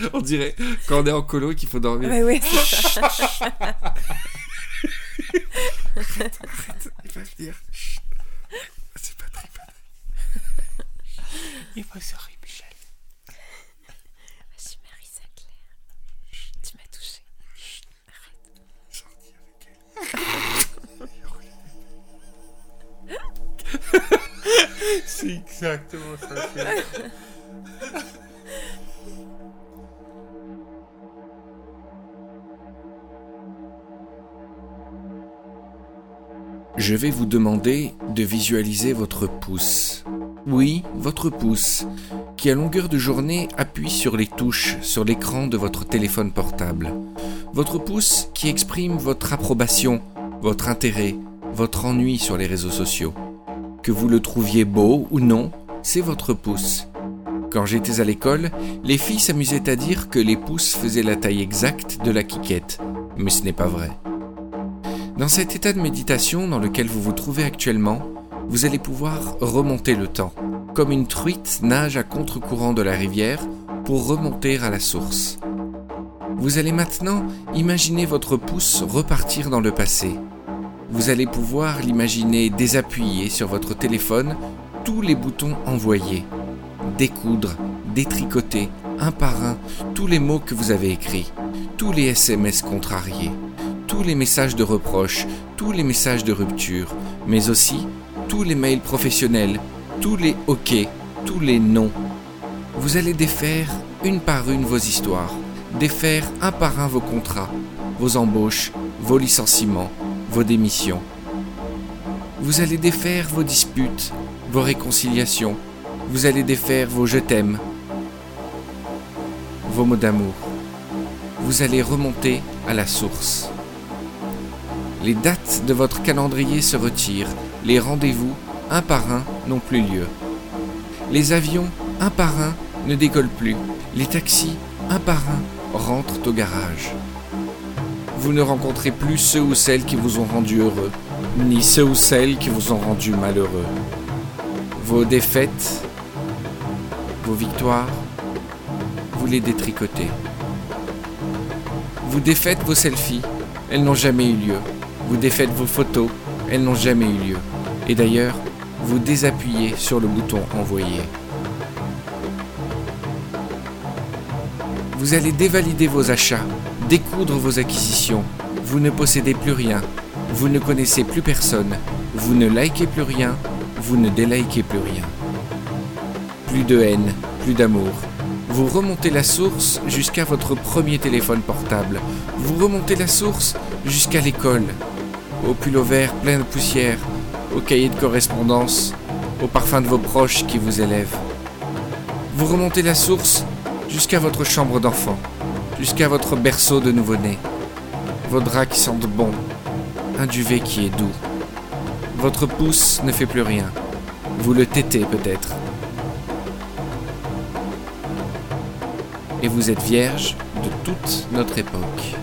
B: toute
A: On dirait quand on est en colo et qu'il faut dormir.
C: Ouais, ouais.
A: Il va venir. Chut. C'est pas très
B: Il va se rire, Michel.
C: Je suis Marie Sinclair. Tu m'as touchée.
B: C'est exactement ça.
A: Je vais vous demander de visualiser votre pouce. Oui, votre pouce, qui à longueur de journée appuie sur les touches sur l'écran de votre téléphone portable. Votre pouce qui exprime votre approbation, votre intérêt, votre ennui sur les réseaux sociaux. Que vous le trouviez beau ou non, c'est votre pouce. Quand j'étais à l'école, les filles s'amusaient à dire que les pouces faisaient la taille exacte de la quiquette, mais ce n'est pas vrai. Dans cet état de méditation dans lequel vous vous trouvez actuellement, vous allez pouvoir remonter le temps, comme une truite nage à contre-courant de la rivière pour remonter à la source. Vous allez maintenant imaginer votre pouce repartir dans le passé. Vous allez pouvoir l'imaginer désappuyer sur votre téléphone tous les boutons envoyés, découdre, détricoter, un par un, tous les mots que vous avez écrits, tous les SMS contrariés, tous les messages de reproche, tous les messages de rupture, mais aussi tous les mails professionnels, tous les OK, tous les non. Vous allez défaire une par une vos histoires, défaire un par un vos contrats, vos embauches, vos licenciements, vos démissions. Vous allez défaire vos disputes, vos réconciliations, vous allez défaire vos je t'aime, vos mots d'amour. Vous allez remonter à la source. Les dates de votre calendrier se retirent, les rendez-vous, un par un, n'ont plus lieu. Les avions, un par un, ne décollent plus. Les taxis, un par un, rentrent au garage. Vous ne rencontrez plus ceux ou celles qui vous ont rendu heureux, ni ceux ou celles qui vous ont rendu malheureux. Vos défaites, vos victoires, vous les détricotez. Vous défaites vos selfies, elles n'ont jamais eu lieu. Vous défaites vos photos, elles n'ont jamais eu lieu. Et d'ailleurs, vous désappuyez sur le bouton envoyer. Vous allez dévalider vos achats, découdre vos acquisitions. Vous ne possédez plus rien. Vous ne connaissez plus personne. Vous ne likez plus rien. Vous ne délikez plus rien. Plus de haine, plus d'amour. Vous remontez la source jusqu'à votre premier téléphone portable. Vous remontez la source jusqu'à l'école au pull vert plein de poussière, au cahier de correspondance, au parfum de vos proches qui vous élèvent. Vous remontez la source jusqu'à votre chambre d'enfant, jusqu'à votre berceau de nouveau-né. Vos draps qui sentent bon, un duvet qui est doux. Votre pouce ne fait plus rien. Vous le tétez peut-être. Et vous êtes vierge de toute notre époque.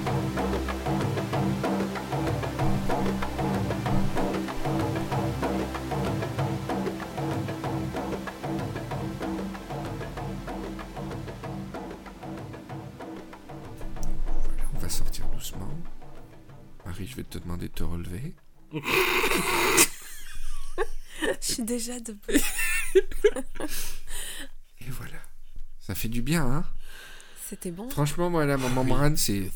C: C'était bon
A: Franchement, moi, là, ma membrane, c'est...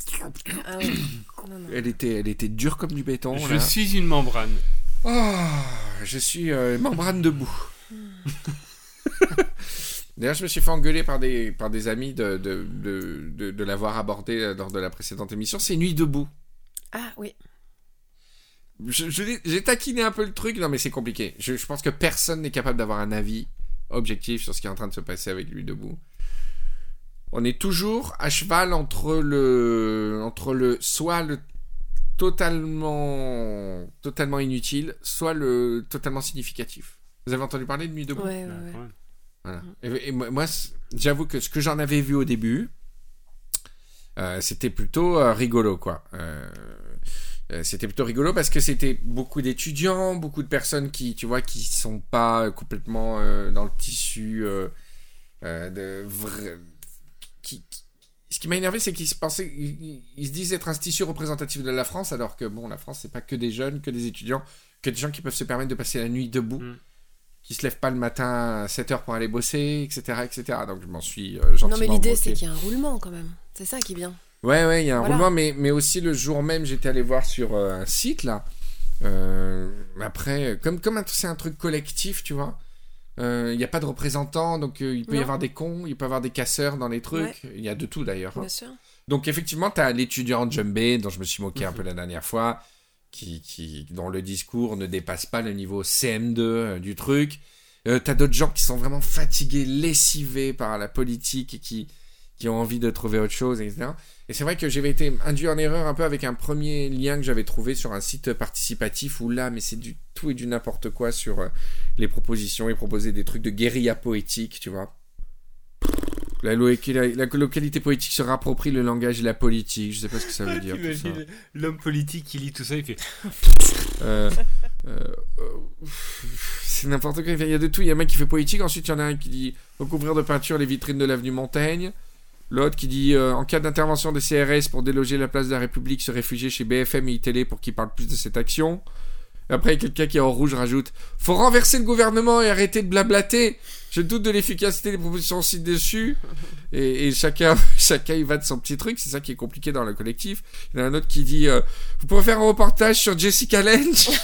C: Ah ouais. Non, non.
A: Elle était, elle était dure comme du béton.
B: Je
A: là.
B: suis une membrane.
A: Oh, je suis euh, membrane debout. D'ailleurs, je me suis fait engueuler par des, par des amis de, de, de, de- de l'avoir abordé euh, lors de la précédente émission. C'est Nuit debout.
C: Ah oui.
A: J'ai taquiné un peu le truc. Non, mais c'est compliqué. Je, je pense que personne n'est capable d'avoir un avis objectif sur ce qui est en train de se passer avec Nuit debout. On est toujours à cheval entre le, entre le, soit le totalement, totalement inutile, soit le totalement significatif. Vous avez entendu parler de Nuit debout?
C: Ouais, ouais, ouais.
B: ouais.
A: Voilà. Et, et moi, j'avoue que ce que j'en avais vu au début, euh, c'était plutôt euh, rigolo, quoi. Euh, c'était plutôt rigolo parce que c'était beaucoup d'étudiants, beaucoup de personnes qui, tu vois, qui sont pas complètement euh, dans le tissu euh, euh, de vrai- qui, qui- Ce qui m'a énervé, c'est qu'ils se pensaient, ils, ils- ils se disent être un tissu représentatif de la France, alors que bon, la France, c'est pas que des jeunes, que des étudiants, que des gens qui peuvent se permettre de passer la nuit debout
B: Mm.
A: qui se lèvent pas le matin à 7h pour aller bosser, etc. etc. Donc je m'en suis euh, gentiment
C: Non, mais l'idée, c'est qu'il y a un roulement quand même. C'est ça qui est bien.
A: Ouais, ouais, il y a un
C: Voilà.
A: roulement, mais, mais aussi le jour même, j'étais allé voir sur euh, un site, là. Euh, après, comme comme un- c'est un truc collectif, tu vois, euh, il n'y a pas de représentants, donc euh, il peut y avoir des cons, il peut y avoir des casseurs dans les trucs. Il y a de tout, d'ailleurs. hein.
C: Bien sûr.
A: Donc effectivement, tu as l'étudiant Jumbé, dont je me suis moqué un peu la dernière fois, qui, qui, dont le discours ne dépasse pas le niveau CM2 euh, du truc. Euh, tu as d'autres gens qui sont vraiment fatigués, lessivés par la politique et qui, qui ont envie de trouver autre chose, etc. Et c'est vrai que j'avais été induit en erreur un peu avec un premier lien que j'avais trouvé sur un site participatif où là, mais c'est du tout et du n'importe quoi sur euh, les propositions. Ils proposaient des trucs de guérilla poétique, tu vois. La, lo- la- la localité poétique se rapproprie le langage et la politique. Je sais pas ce que ça veut dire.
B: l'homme politique qui lit tout ça, il fait
A: Euh, euh, euh, c'est n'importe quoi. Il y a de tout. Il y a un mec qui fait poétique. Ensuite, il y en a un qui dit recouvrir de peinture les vitrines de l'avenue Montaigne. L'autre qui dit euh, en cas d'intervention des CRS pour déloger la place de la République, se réfugier chez BFM et ITélé pour qu'ils parlent plus de cette action. Après, quelqu'un qui est en rouge rajoute Faut renverser le gouvernement et arrêter de blablater. Je doute de l'efficacité des propositions ci-dessus. Et, et chacun, chacun il va de son petit truc. C'est ça qui est compliqué dans le collectif. Il y en a un autre qui dit euh, Vous pouvez faire un reportage sur Jessica Lange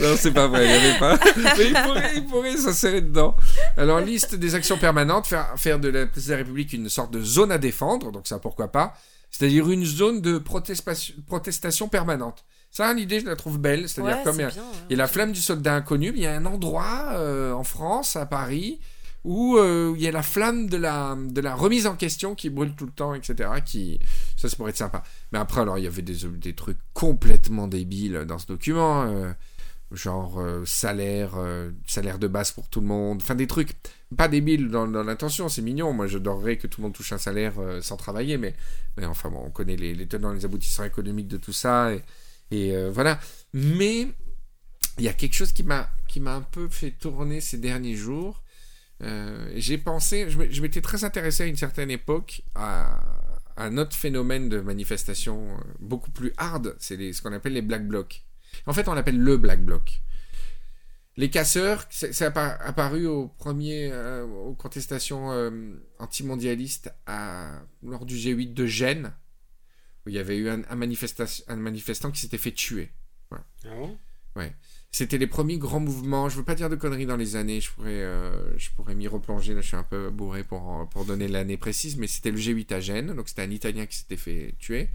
A: Non, c'est pas vrai, il n'y avait pas. Mais il pourrait, il pourrait s'insérer dedans. Alors, liste des actions permanentes, faire, faire de la place de la République une sorte de zone à défendre, donc ça pourquoi pas. C'est-à-dire une zone de protestation, permanente. Ça, l'idée, je la trouve belle. C'est-à-dire
C: Ouais,
A: comme il y a-
C: bien. ouais.
A: il y a la flamme du soldat inconnu, mais il y a un endroit euh, en France, à Paris, où euh, il y a la flamme de la, de la remise en question qui brûle tout le temps, etc. Qui, ça, ça pourrait être sympa. Mais après, alors, il y avait des, des trucs complètement débiles dans ce document, euh, genre euh, salaire, euh, salaire de base pour tout le monde, enfin des trucs pas débiles dans, dans l'intention, c'est mignon. Moi, j'adorerais que tout le monde touche un salaire euh, sans travailler, mais, mais enfin, bon, on connaît les, les tenants, les aboutissants économiques de tout ça, et, voilà. Mais il y a quelque chose qui m'a un peu fait tourner ces derniers jours. J'ai pensé, je m'é- je m'étais très intéressé à une certaine époque à, à un autre phénomène de manifestation beaucoup plus hard, c'est ce qu'on appelle les black blocs. En fait, on l'appelle le black bloc. Les casseurs, c'est c'est appa- apparu au premier, euh, aux contestations euh, antimondialistes à, lors du G8 de Gênes, où il y avait eu un, un manifestation- un manifestant qui s'était fait tuer.
B: Ah bon?
A: C'était les premiers grands mouvements. Je veux pas dire de conneries dans les années. Je pourrais, euh, je pourrais m'y replonger. Là, je suis un peu bourré pour, pour donner l'année précise, mais c'était le G8 à Gênes. Donc, c'était un Italien qui s'était fait tuer.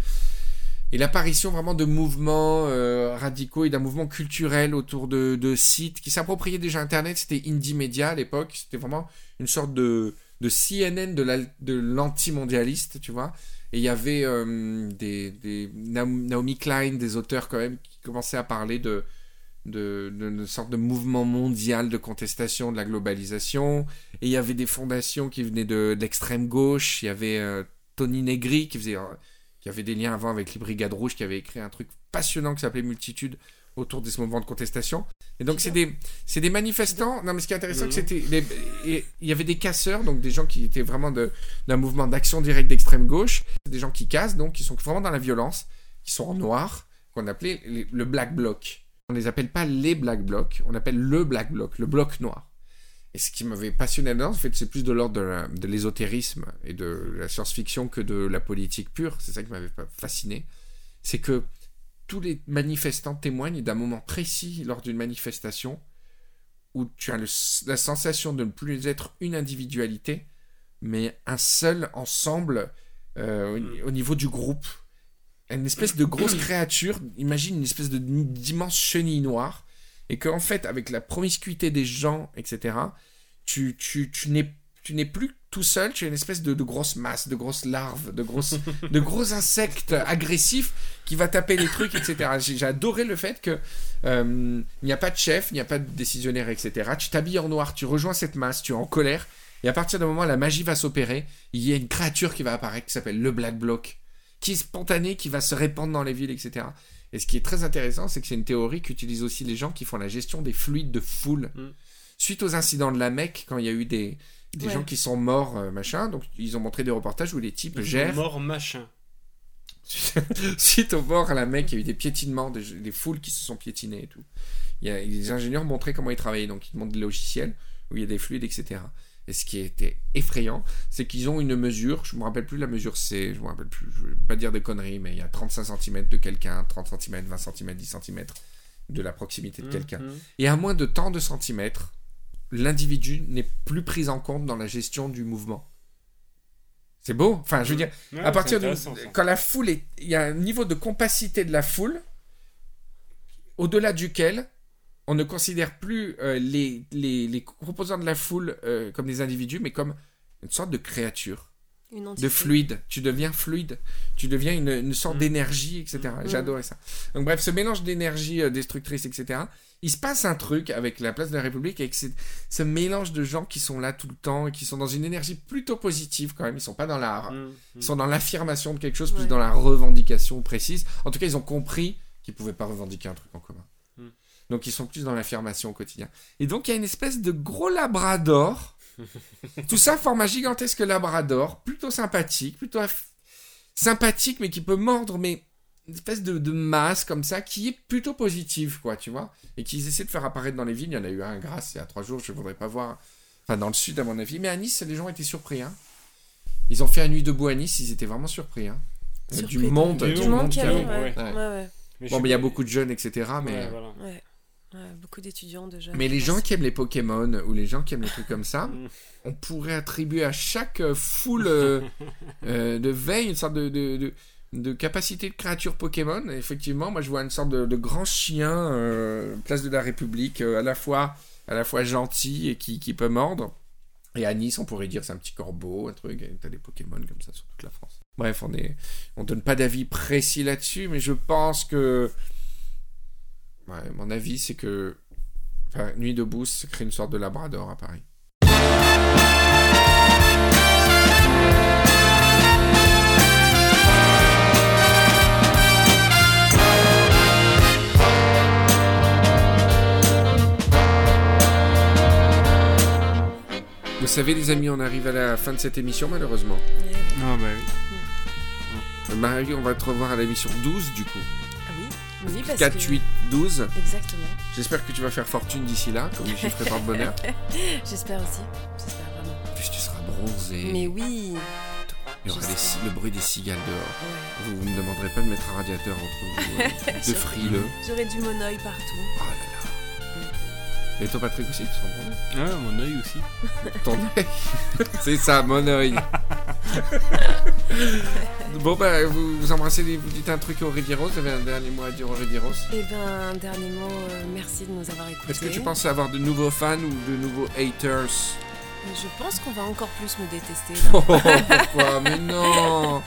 A: Et l'apparition vraiment de mouvements euh, radicaux et d'un mouvement culturel autour de, sites qui s'appropriaient déjà Internet. C'était Indie Media à l'époque. C'était vraiment une sorte de, de CNN de la- de l'anti-mondialiste, tu vois. Et il y avait euh, des, Naomi Klein, des auteurs quand même, qui commençaient à parler de, de sorte de mouvement mondial de contestation de la globalisation. Et il y avait des fondations qui venaient de, l'extrême gauche. Il y avait euh, Tony Negri qui faisait, qui avait des liens avant avec les Brigades Rouges, qui avait écrit un truc passionnant qui s'appelait Multitude autour de ce mouvement de contestation. Et donc c'est des, manifestants. Non, mais ce qui est intéressant, que c'était, il y avait des casseurs, donc des gens qui étaient vraiment d'un mouvement d'action directe d'extrême gauche, des gens qui cassent, donc qui sont vraiment dans la violence, qui sont en noir, qu'on appelait le Black Bloc. On les appelle pas les Black Blocs, on appelle le Black Bloc, le bloc noir. Et ce qui m'avait passionné là-dedans, en fait, c'est plus de l'ordre de, l'ésotérisme et de la science-fiction que de la politique pure. C'est ça qui m'avait fasciné. C'est que tous les manifestants témoignent d'un moment précis lors d'une manifestation où tu as le- la sensation de ne plus être une individualité, mais un seul ensemble euh, au, au niveau du groupe. Une espèce de grosse créature, imagine une espèce de d'immense chenille noire, et qu'en fait, avec la promiscuité des gens, etc., tu, tu, tu n'es tu n'es plus tout seul, tu es une espèce de, de grosse masse, de grosses larves, de grosses, de gros insectes agressifs qui va taper les trucs, etc. J'ai adoré le fait que euh, il n'y a pas de chef, il n'y a pas de décisionnaire, etc. Tu t'habilles en noir, tu rejoins cette masse, tu es en colère, et à partir d'un moment, la magie va s'opérer. Il y a une créature qui va apparaître qui s'appelle le Black Bloc, qui est spontanée, qui va se répandre dans les villes, etc. Et ce qui est très intéressant, c'est que c'est une théorie qu'utilisent aussi les gens qui font la gestion des fluides de foule.
B: Mm.
A: Suite aux incidents de la Mecque, quand il y a eu des, des
C: Ouais.
A: gens qui sont morts, euh, machin, donc ils ont montré des reportages où les types gèrent.
B: Mort machin.
A: Suite aux morts à la Mecque, il y a eu des piétinements, des, des foules qui se sont piétinées et tout. Il y a, les ingénieurs montraient comment ils travaillaient, donc ils montrent des logiciels où il y a des fluides, etc. Et ce qui était effrayant, c'est qu'ils ont une mesure, je me rappelle plus la mesure c'est, je me rappelle plus, je vais pas dire des conneries, mais il y a 35 cm de quelqu'un, 30 cm, 20 cm, 10 cm de la proximité de quelqu'un.
B: Mhm.
A: Et à moins de tant de centimètres, l'individu n'est plus pris en compte dans la gestion du mouvement. C'est beau? Enfin, je veux dire,
B: Ouais,
A: à partir de quand la foule est, il y a un niveau de compacité de la foule au-delà duquel on ne considère plus euh, les, les, les composants de la foule euh, comme des individus, mais comme une sorte de créature,
C: Une
A: de fluide. Tu deviens fluide, tu deviens une, une sorte
B: Mm.
A: d'énergie, etc.
C: Mm.
A: Adoré ça. Donc bref, ce mélange d'énergie euh, destructrice, etc. Il se passe un truc avec la place de la République, avec ce, ce mélange de gens qui sont là tout le temps et qui sont dans une énergie plutôt positive quand même. Ils sont pas dans la,
B: Mhm.
A: ils sont dans l'affirmation de quelque chose, plus
C: Ouais.
A: dans la revendication précise. En tout cas, ils ont compris qu'ils pouvaient pas revendiquer un truc en commun. Donc, ils sont plus dans l'affirmation au quotidien. Et donc, il y a une espèce de gros labrador. Tout ça forme un gigantesque labrador, plutôt sympathique, plutôt aff- sympathique, mais qui peut mordre, mais une espèce de, de masse comme ça, qui est plutôt positive, quoi, tu vois. Et qu'ils essaient de faire apparaître dans les villes. Il y en a eu un, grâce, il y a trois jours, je ne voudrais pas voir. Enfin, dans le sud, à mon avis. Mais à Nice, les gens étaient surpris, hein. Ils ont fait un nuit debout à Nice, ils étaient vraiment surpris, hein. Euh,
C: Surpris
A: du
C: de-
A: monde,
B: du
C: monde
A: monde
C: avait,
A: avait.
C: ouais.
A: Ouais. Bon, mais il y a beaucoup de jeunes, etc. Mais,
B: Ouais, voilà.
C: Ouais. Beaucoup d'étudiants déjà.
A: mais les gens qui aiment les Pokémon ou les gens qui aiment les trucs comme ça,
B: Mm.
A: on pourrait attribuer à chaque euh, foule euh, euh, de veille une sorte de, de, de, de capacité de créature Pokémon. Et effectivement, moi je vois une sorte de, de grand chien, euh, place de la République, euh, à la fois à la fois gentil et qui, qui peut mordre. Et à Nice, on pourrait dire c'est un petit corbeau, un truc. et T'as des Pokémon comme ça sur toute la France. Bref, on est, on donne pas d'avis précis là-dessus, mais je pense que, ouais, mon avis c'est que, enfin, Nuit debout, ça crée une sorte de Labrador à Paris. Vous savez, les amis, on arrive à la fin de cette émission, malheureusement.
B: Ah bah oui.
A: Marie, on va te revoir à l'émission 12, du coup.
C: Ah oui, oui, parce
A: 4,
C: que...
A: 8, 12.
C: Exactement.
A: J'espère que tu vas faire fortune d'ici là, comme les chiffres porte bonheur.
C: J'espère aussi. J'espère vraiment.
A: En plus, tu seras bronzé.
C: Mais oui.
A: Il y aura les le bruit des cigales dehors.
C: Ouais.
A: Vous, ne demanderez pas de mettre un radiateur entre vous, euh, de frileux.
C: J'aurai du monoeil partout.
A: Oh là là. Et toi, Patrick aussi, tu bronzé
B: Ah ouais, mon œil aussi.
A: Ton œil. C'est ça, mon œil. bon, bah, vous, vous embrassez, les- vous dites un truc au Rivieros. Vous avez un dernier mot à dire au Rivieros
C: Eh ben, un dernier mot, euh, merci de nous avoir écoutés.
A: Est-ce que tu penses avoir de nouveaux fans ou de nouveaux haters?
C: Je pense qu'on va encore plus me détester.
A: Oh,
C: là.
A: pourquoi? Mais non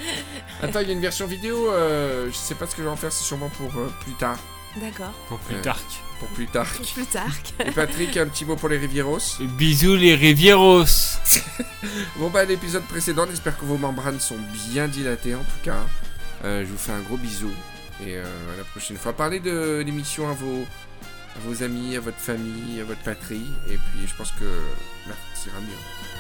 A: Attends, il y a une version vidéo. euh, je sais pas ce que je vais en faire, c'est sûrement pour euh, plus tard.
C: D'accord.
B: Pour plus
A: Ouais.
B: tard.
A: pour plus tard.
C: Pour plus tard.
A: Et Patrick, un petit mot pour les Rivieros
B: Bisous les Rivieros.
A: Bon bah l'épisode précédent, j'espère que vos membranes sont bien dilatées en tout cas. Euh, je vous fais un gros bisou et euh, à la prochaine fois. Parlez de l'émission à vos, à vos amis, à votre famille, à votre patrie et puis je pense que là, ça ira mieux.